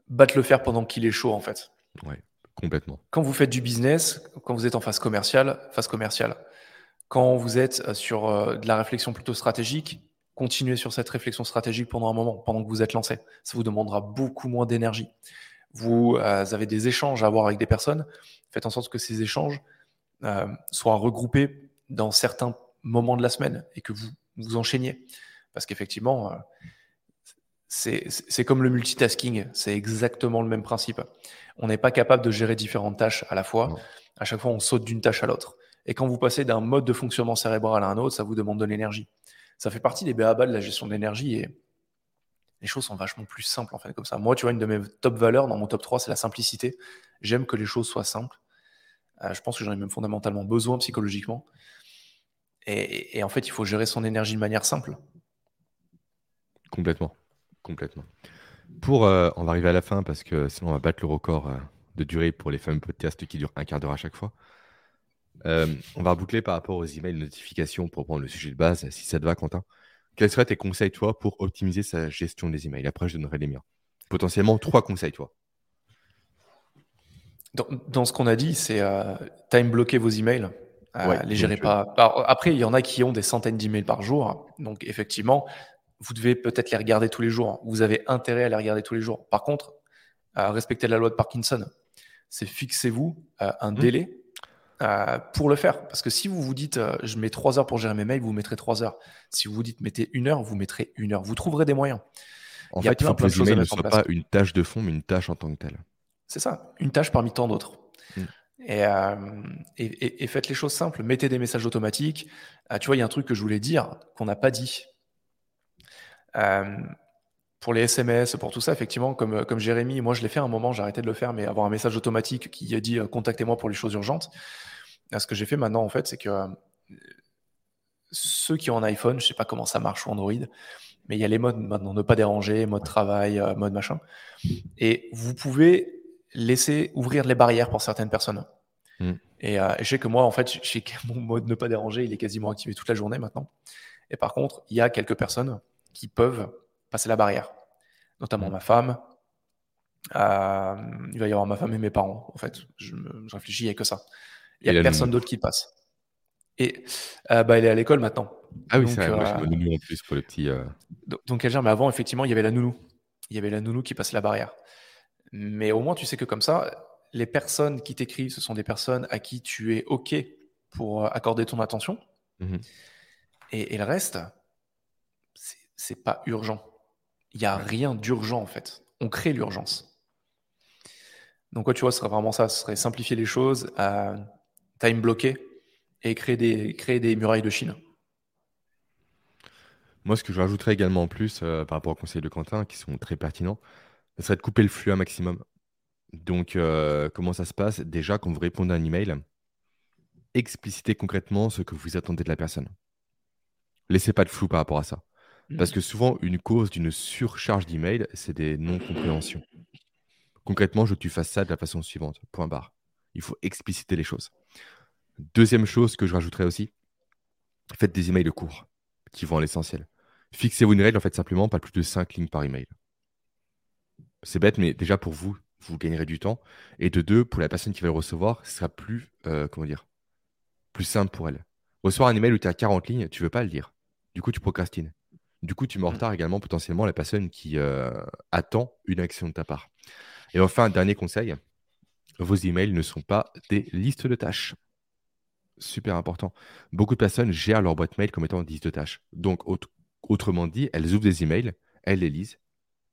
battre le fer pendant qu'il est chaud, en fait. Ouais, complètement. Quand vous faites du business, quand vous êtes en phase commerciale, phase commerciale. Quand vous êtes sur euh, de la réflexion plutôt stratégique, continuez sur cette réflexion stratégique pendant un moment, pendant que vous êtes lancé. Ça vous demandera beaucoup moins d'énergie. Vous euh, avez des échanges à avoir avec des personnes faites en sorte que ces échanges euh, soient regroupés dans certains moments de la semaine et que vous vous enchaîniez. Parce qu'effectivement, euh, c'est comme le multitasking, c'est exactement le même principe. On n'est pas capable de gérer différentes tâches à la fois. À chaque fois, on saute d'une tâche à l'autre. Et quand vous passez d'un mode de fonctionnement cérébral à un autre, ça vous demande de l'énergie. Ça fait partie des BABA de la gestion de l'énergie et les choses sont vachement plus simples en fait comme ça. Moi, tu vois, une de mes top valeurs dans mon top 3, c'est la simplicité. J'aime que les choses soient simples. Euh, je pense que j'en ai même fondamentalement besoin psychologiquement. Et, en fait, il faut gérer son énergie de manière simple. Complètement. Complètement. Pour, euh, on va arriver à la fin parce que sinon on va battre le record euh, de durée pour les fameux podcasts qui durent un quart d'heure à chaque fois. on va boucler par rapport aux emails notifications pour prendre le sujet de base, si ça te va, Quentin. Quels seraient tes conseils, toi, pour optimiser sa gestion des emails Après, je donnerai les miens. Potentiellement trois conseils, toi. Dans, ce qu'on a dit, c'est euh, time bloquer vos emails. Euh, les gérez pas. après, il y en a qui ont des centaines d'emails par jour. Donc, effectivement, vous devez peut-être les regarder tous les jours. Vous avez intérêt à les regarder tous les jours. Par contre, euh, respectez la loi de Parkinson. C'est fixez-vous un mmh. délai pour le faire. Parce que si vous vous dites, je mets trois heures pour gérer mes mails, vous mettrez trois heures. Si vous vous dites, mettez une heure, vous mettrez une heure. Vous trouverez des moyens. En fait, il faut que les emails ne soient pas une tâche de fond, mais une tâche en tant que telle. C'est ça, une tâche parmi tant d'autres. Mm. Euh, et, faites les choses simples. Mettez des messages automatiques. Euh, tu vois, il y a un truc que je voulais dire qu'on n'a pas dit. Euh, pour les SMS, pour tout ça, effectivement, comme, comme Jérémy, moi je l'ai fait un moment, j'ai arrêté de le faire, mais avoir un message automatique qui a dit contactez-moi pour les choses urgentes. ce que j'ai fait maintenant, en fait, c'est que ceux qui ont un iPhone, je sais pas comment ça marche ou Android, mais il y a les modes maintenant, ne pas déranger, mode travail, mode machin. Et vous pouvez laisser ouvrir les barrières pour certaines personnes. Mm. Et, euh, je sais que moi, en fait, j'ai mon mode ne pas déranger, il est quasiment activé toute la journée maintenant. Et par contre, il y a quelques personnes qui peuvent passer la barrière, notamment mm. ma femme. Euh, il va y avoir ma femme et mes parents, en fait. Je, réfléchis, il n'y a que ça. Il n'y a personne d'autre qui passe. Et euh, bah, elle est à l'école maintenant. Ah oui, c'est vrai. Moi, nounou en plus pour le petit. Donc, elle gère, mais avant, effectivement, il y avait la nounou. Il y avait la nounou qui passait la barrière. Mais au moins, tu sais que comme ça, les personnes qui t'écrivent, ce sont des personnes à qui tu es OK pour euh, accorder ton attention. Mhm. Et, le reste, c'est pas urgent. Il n'y a rien d'urgent en fait. On crée l'urgence. Donc, quoi, tu vois, ce serait vraiment ça. Ce serait simplifier les choses, euh, time bloquer et créer des, créer des murailles de Chine. Moi, ce que je rajouterais également en plus euh, par rapport aux conseils de Quentin, qui sont très pertinents, ce serait de couper le flux un maximum. Donc, euh, comment ça se passe? Déjà, quand vous répondez à un email, explicitez concrètement ce que vous attendez de la personne. Laissez pas de flou par rapport à ça. Parce que souvent, une cause d'une surcharge d'email, c'est des non-compréhensions. Concrètement, je veux que tu fasses ça de la façon suivante. Point barre. Il faut expliciter les choses. Deuxième chose que je rajouterais aussi, faites des emails courts qui vont à l'essentiel. Fixez-vous une règle, en fait, simplement, pas plus de 5 lignes par email c'est bête, mais déjà pour vous, vous gagnerez du temps. Et de deux, pour la personne qui va le recevoir, ce sera plus, euh, comment dire, plus simple pour elle. Recevoir un email où tu as 40 lignes, tu veux pas le lire. Du coup, tu procrastines. Du coup, tu mets en mm. retard également potentiellement la personne qui euh, attend une action de ta part. Et enfin, un dernier conseil, vos emails ne sont pas des listes de tâches. Super important. Beaucoup de personnes gèrent leur boîte mail comme étant des listes de tâches. Donc, autrement dit, elles ouvrent des emails, elles les lisent,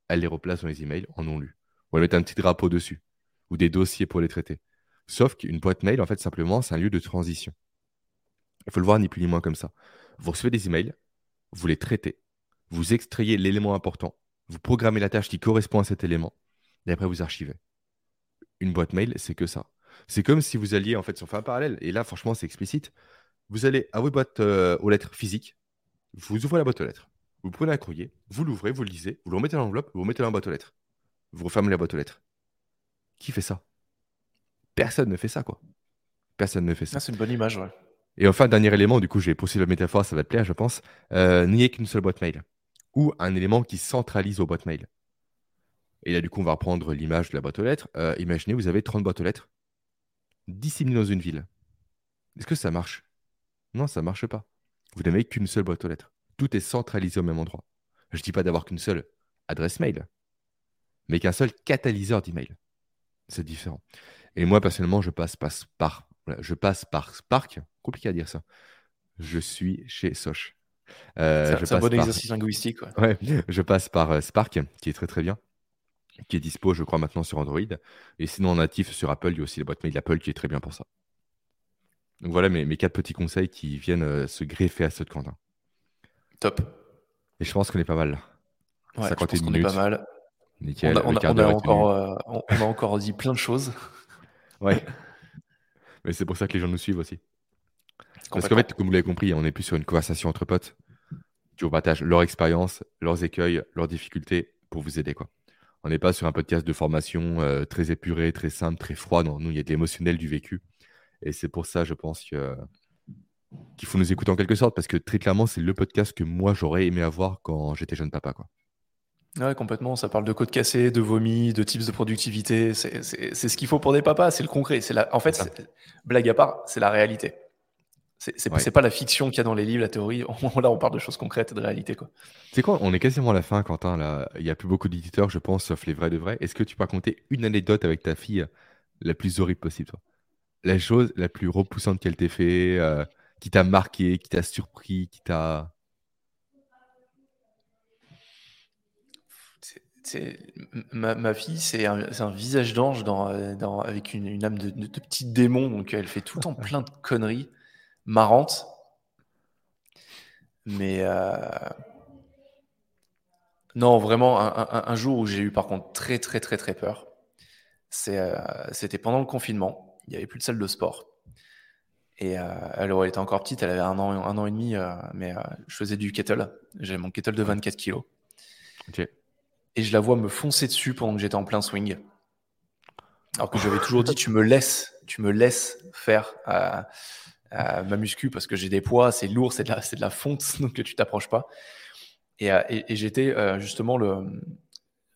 elles les replacent dans les emails en non lu. Ou elles mettent un petit drapeau dessus, ou des dossiers pour les traiter. Sauf qu'une boîte mail, en fait, simplement, c'est un lieu de transition. Il faut le voir ni plus ni moins comme ça. Vous recevez des emails, vous les traitez, vous extrayez l'élément important, vous programmez la tâche qui correspond à cet élément, et après vous archivez. Une boîte mail, c'est que ça. C'est comme si vous alliez, en fait, si on fait un parallèle, et là, franchement, c'est explicite, vous allez à votre boîte euh, aux lettres physiques, vous ouvrez la boîte aux lettres, vous prenez un courrier, vous l'ouvrez, vous le lisez, vous le remettez dans l'enveloppe, vous le remettez dans la boîte aux lettres. Vous refermez la boîte aux lettres. Qui fait ça? Personne ne fait ça, quoi. Personne ne fait ça. c'est une bonne image, ouais. Et enfin, dernier élément, du coup, je vais poursuivre la métaphore, ça va te plaire, je pense. Euh, N'y qu'une seule boîte mail. Ou un élément qui centralise vos boîtes mail. Et là, du coup, on va reprendre l'image de la boîte aux lettres. Euh, imaginez, vous avez 30 boîtes aux lettres disséminées dans une ville. Est-ce que ça marche? Non, ça ne marche pas. Vous n'avez qu'une seule boîte aux lettres. Tout est centralisé au même endroit. Je ne dis pas d'avoir qu'une seule adresse mail, mais qu'un seul catalyseur d'email. C'est différent. Et moi, personnellement, je passe, par, je passe par Spark. Compliqué à dire ça. Je suis chez Soch. Euh, c'est un bon exercice linguistique. Ouais. je passe par euh, Spark, qui est très très bien, qui est dispo, je crois, maintenant sur Android. Et sinon, en natif sur Apple, il y a aussi la boîte mail d'Apple qui est très bien pour ça. Donc voilà mes, mes quatre petits conseils qui viennent euh, se greffer à ceux de Quentin. Top. Et je pense qu'on est pas mal. Ouais, 51 je pense minutes. Est pas mal. Nickel, on, a, encore, on, a, encore, dit plein de choses. Ouais. Mais c'est pour ça que les gens nous suivent aussi. Parce qu'en fait, comme vous l'avez compris, on n'est plus sur une conversation entre potes. Tu partages leur expérience, leurs écueils, leurs difficultés pour vous aider. Quoi. On n'est pas sur un podcast de formation euh, très épuré, très simple, très froid. Non, nous, il y a de l'émotionnel du vécu. Et c'est pour ça, je pense que qu'il faut nous écouter en quelque sorte, parce que très clairement, c'est le podcast que moi, j'aurais aimé avoir quand j'étais jeune papa. Quoi. Ouais, complètement. Ça parle de code cassé, de vomi, de tips de productivité. C'est ce qu'il faut pour des papas. C'est le concret. C'est. En fait, blague à part, c'est la réalité. C'est ouais. pas la fiction qu'il y a dans les livres, la théorie. là, on parle de choses concrètes et de réalité. C'est quoi? On est quasiment à la fin, Quentin. Là. Il n'y a plus beaucoup d'éditeurs, je pense, sauf les vrais de vrais. Est-ce que tu peux raconter une anecdote avec ta fille la plus horrible possible, toi? La chose la plus repoussante qu'elle t'ait fait, euh, qui t'a marqué, qui t'a surpris, qui t'a. Ma, ma, fille, c'est un, un, visage d'ange dans, dans, avec une, une âme de, de, de, petit démon, donc elle fait tout le temps plein de conneries marrantes. Mais euh... non, vraiment, un, un, un, jour où j'ai eu par contre très très très très peur, euh, c'était pendant le confinement. Il n'y avait plus de salle de sport. Et euh, elle, elle, était encore petite, elle avait un an, un an et demi, euh, mais je faisais du kettle. J'avais mon kettle de 24 kilos. Okay et je la vois me foncer dessus pendant que j'étais en plein swing. Alors que j'avais toujours dit, tu me laisses, tu me laisses faire euh, euh, ma muscu parce que j'ai des poids, c'est lourd, c'est de, la, de la fonte, donc tu t'approches pas. Et, euh, et, et j'étais justement le,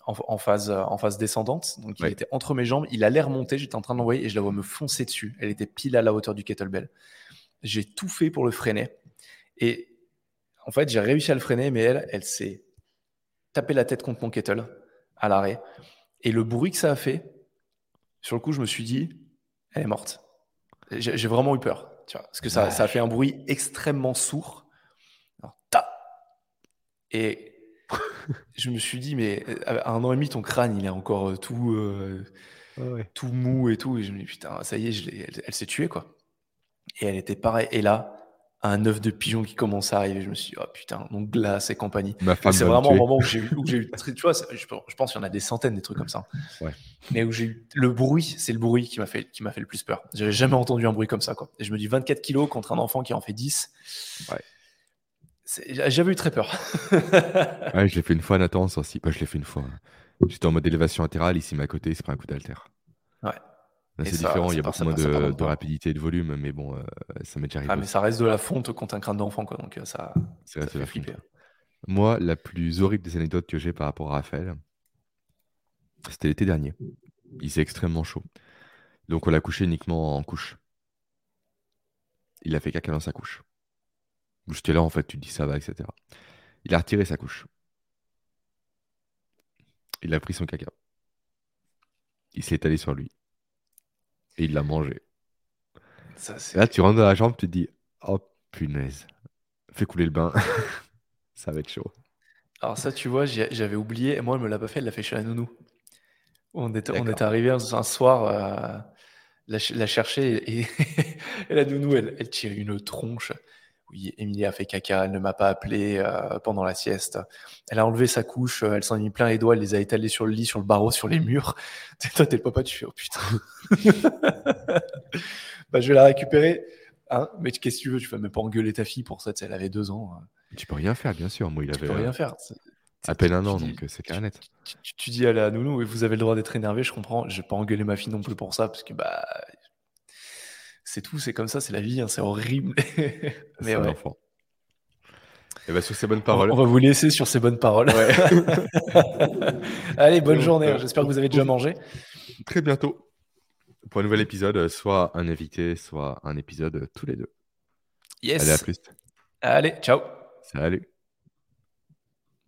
en, en, phase, en phase descendante, donc il ouais. était entre mes jambes, il allait remonter, j'étais en train de l'envoyer et je la vois me foncer dessus. Elle était pile à la hauteur du kettlebell. J'ai tout fait pour le freiner. Et en fait, j'ai réussi à le freiner, mais elle, elle s'est taper la tête contre mon kettle à l'arrêt. Et le bruit que ça a fait, sur le coup, je me suis dit, elle est morte. J'ai vraiment eu peur, tu vois, parce que ça, fait un bruit extrêmement sourd. Alors, ta et je me suis dit, mais à un an et demi, ton crâne, il est encore euh, tout, euh, ouais. tout mou et tout. Et je me dis, putain, ça y est, elle, elle s'est tuée, quoi. Et elle était pareille. Et là, un œuf de pigeon qui commence à arriver. Je me suis dit, oh putain, donc glace et compagnie. C'est vraiment un moment où j'ai eu, eu, tu vois, je, pense qu'il y en a des centaines des trucs comme ça. Ouais. Mais où j'ai eu le bruit, c'est le bruit qui m'a fait, qui m'a fait le plus peur. J'avais jamais entendu un bruit comme ça, quoi. Et je me dis 24 kilos contre un enfant qui en fait 10. Ouais. J'avais eu très peur. ouais, je l'ai fait une fois, Nathan, aussi. Bah, je l'ai fait une fois. J'étais en mode élévation latérale, ici, à côté, il s'est pris un coup d'alter. Ouais. C'est différent, il y a beaucoup moins de, de, rapidité et de volume, mais bon, euh, ça m'est déjà arrivé. Ah, mais ça reste de la fonte contre un crâne d'enfant, quoi. Donc euh, ça, ça fait flipper. Moi, la plus horrible des anecdotes que j'ai par rapport à Raphaël, c'était l'été dernier. Il faisait extrêmement chaud. Donc on l'a couché uniquement en couche. il a fait caca dans sa couche. J'étais là, en fait, tu te dis ça va, etc. Il a retiré sa couche. Il a pris son caca. Il s'est étalé sur lui. Et il l'a mangé. là, tu rentres dans la chambre, tu te dis Oh punaise, fais couler le bain. ça va être chaud. Alors, ça, tu vois, j'avais oublié. Moi, elle me l'a pas fait, elle l'a fait chez la nounou. On était, on arrivé un, soir, euh, la, chercher et, la nounou, elle, elle tire une tronche. Oui, Emilie a fait caca, elle ne m'a pas appelé euh, pendant la sieste. Elle a enlevé sa couche, euh, elle s'en est mis plein les doigts, elle les a étalés sur le lit, sur le barreau, sur les murs. Toi, t'es le papa, tu fais oh putain. bah, je vais la récupérer. Hein? Mais qu'est-ce que tu veux? Tu vas même pas engueuler ta fille pour ça, elle avait deux ans. Hein. Tu peux rien faire, bien sûr. Moi, il tu avait peux rien faire. à peine un an, donc c'est clair net. Tu, dis à la nounou, vous avez le droit d'être énervé, je comprends. Je vais pas engueuler ma fille non plus pour ça, parce que bah c'est tout, c'est comme ça, c'est la vie, hein, c'est horrible. Mais ouais. enfant. Et bah, sur ces bonnes paroles. On va vous laisser sur ces bonnes paroles. Allez, bonne journée. Hein. J'espère que vous avez déjà mangé. Très bientôt pour un nouvel épisode, soit un invité, soit un épisode tous les deux. Yes. Allez, à plus. Allez, ciao. Salut.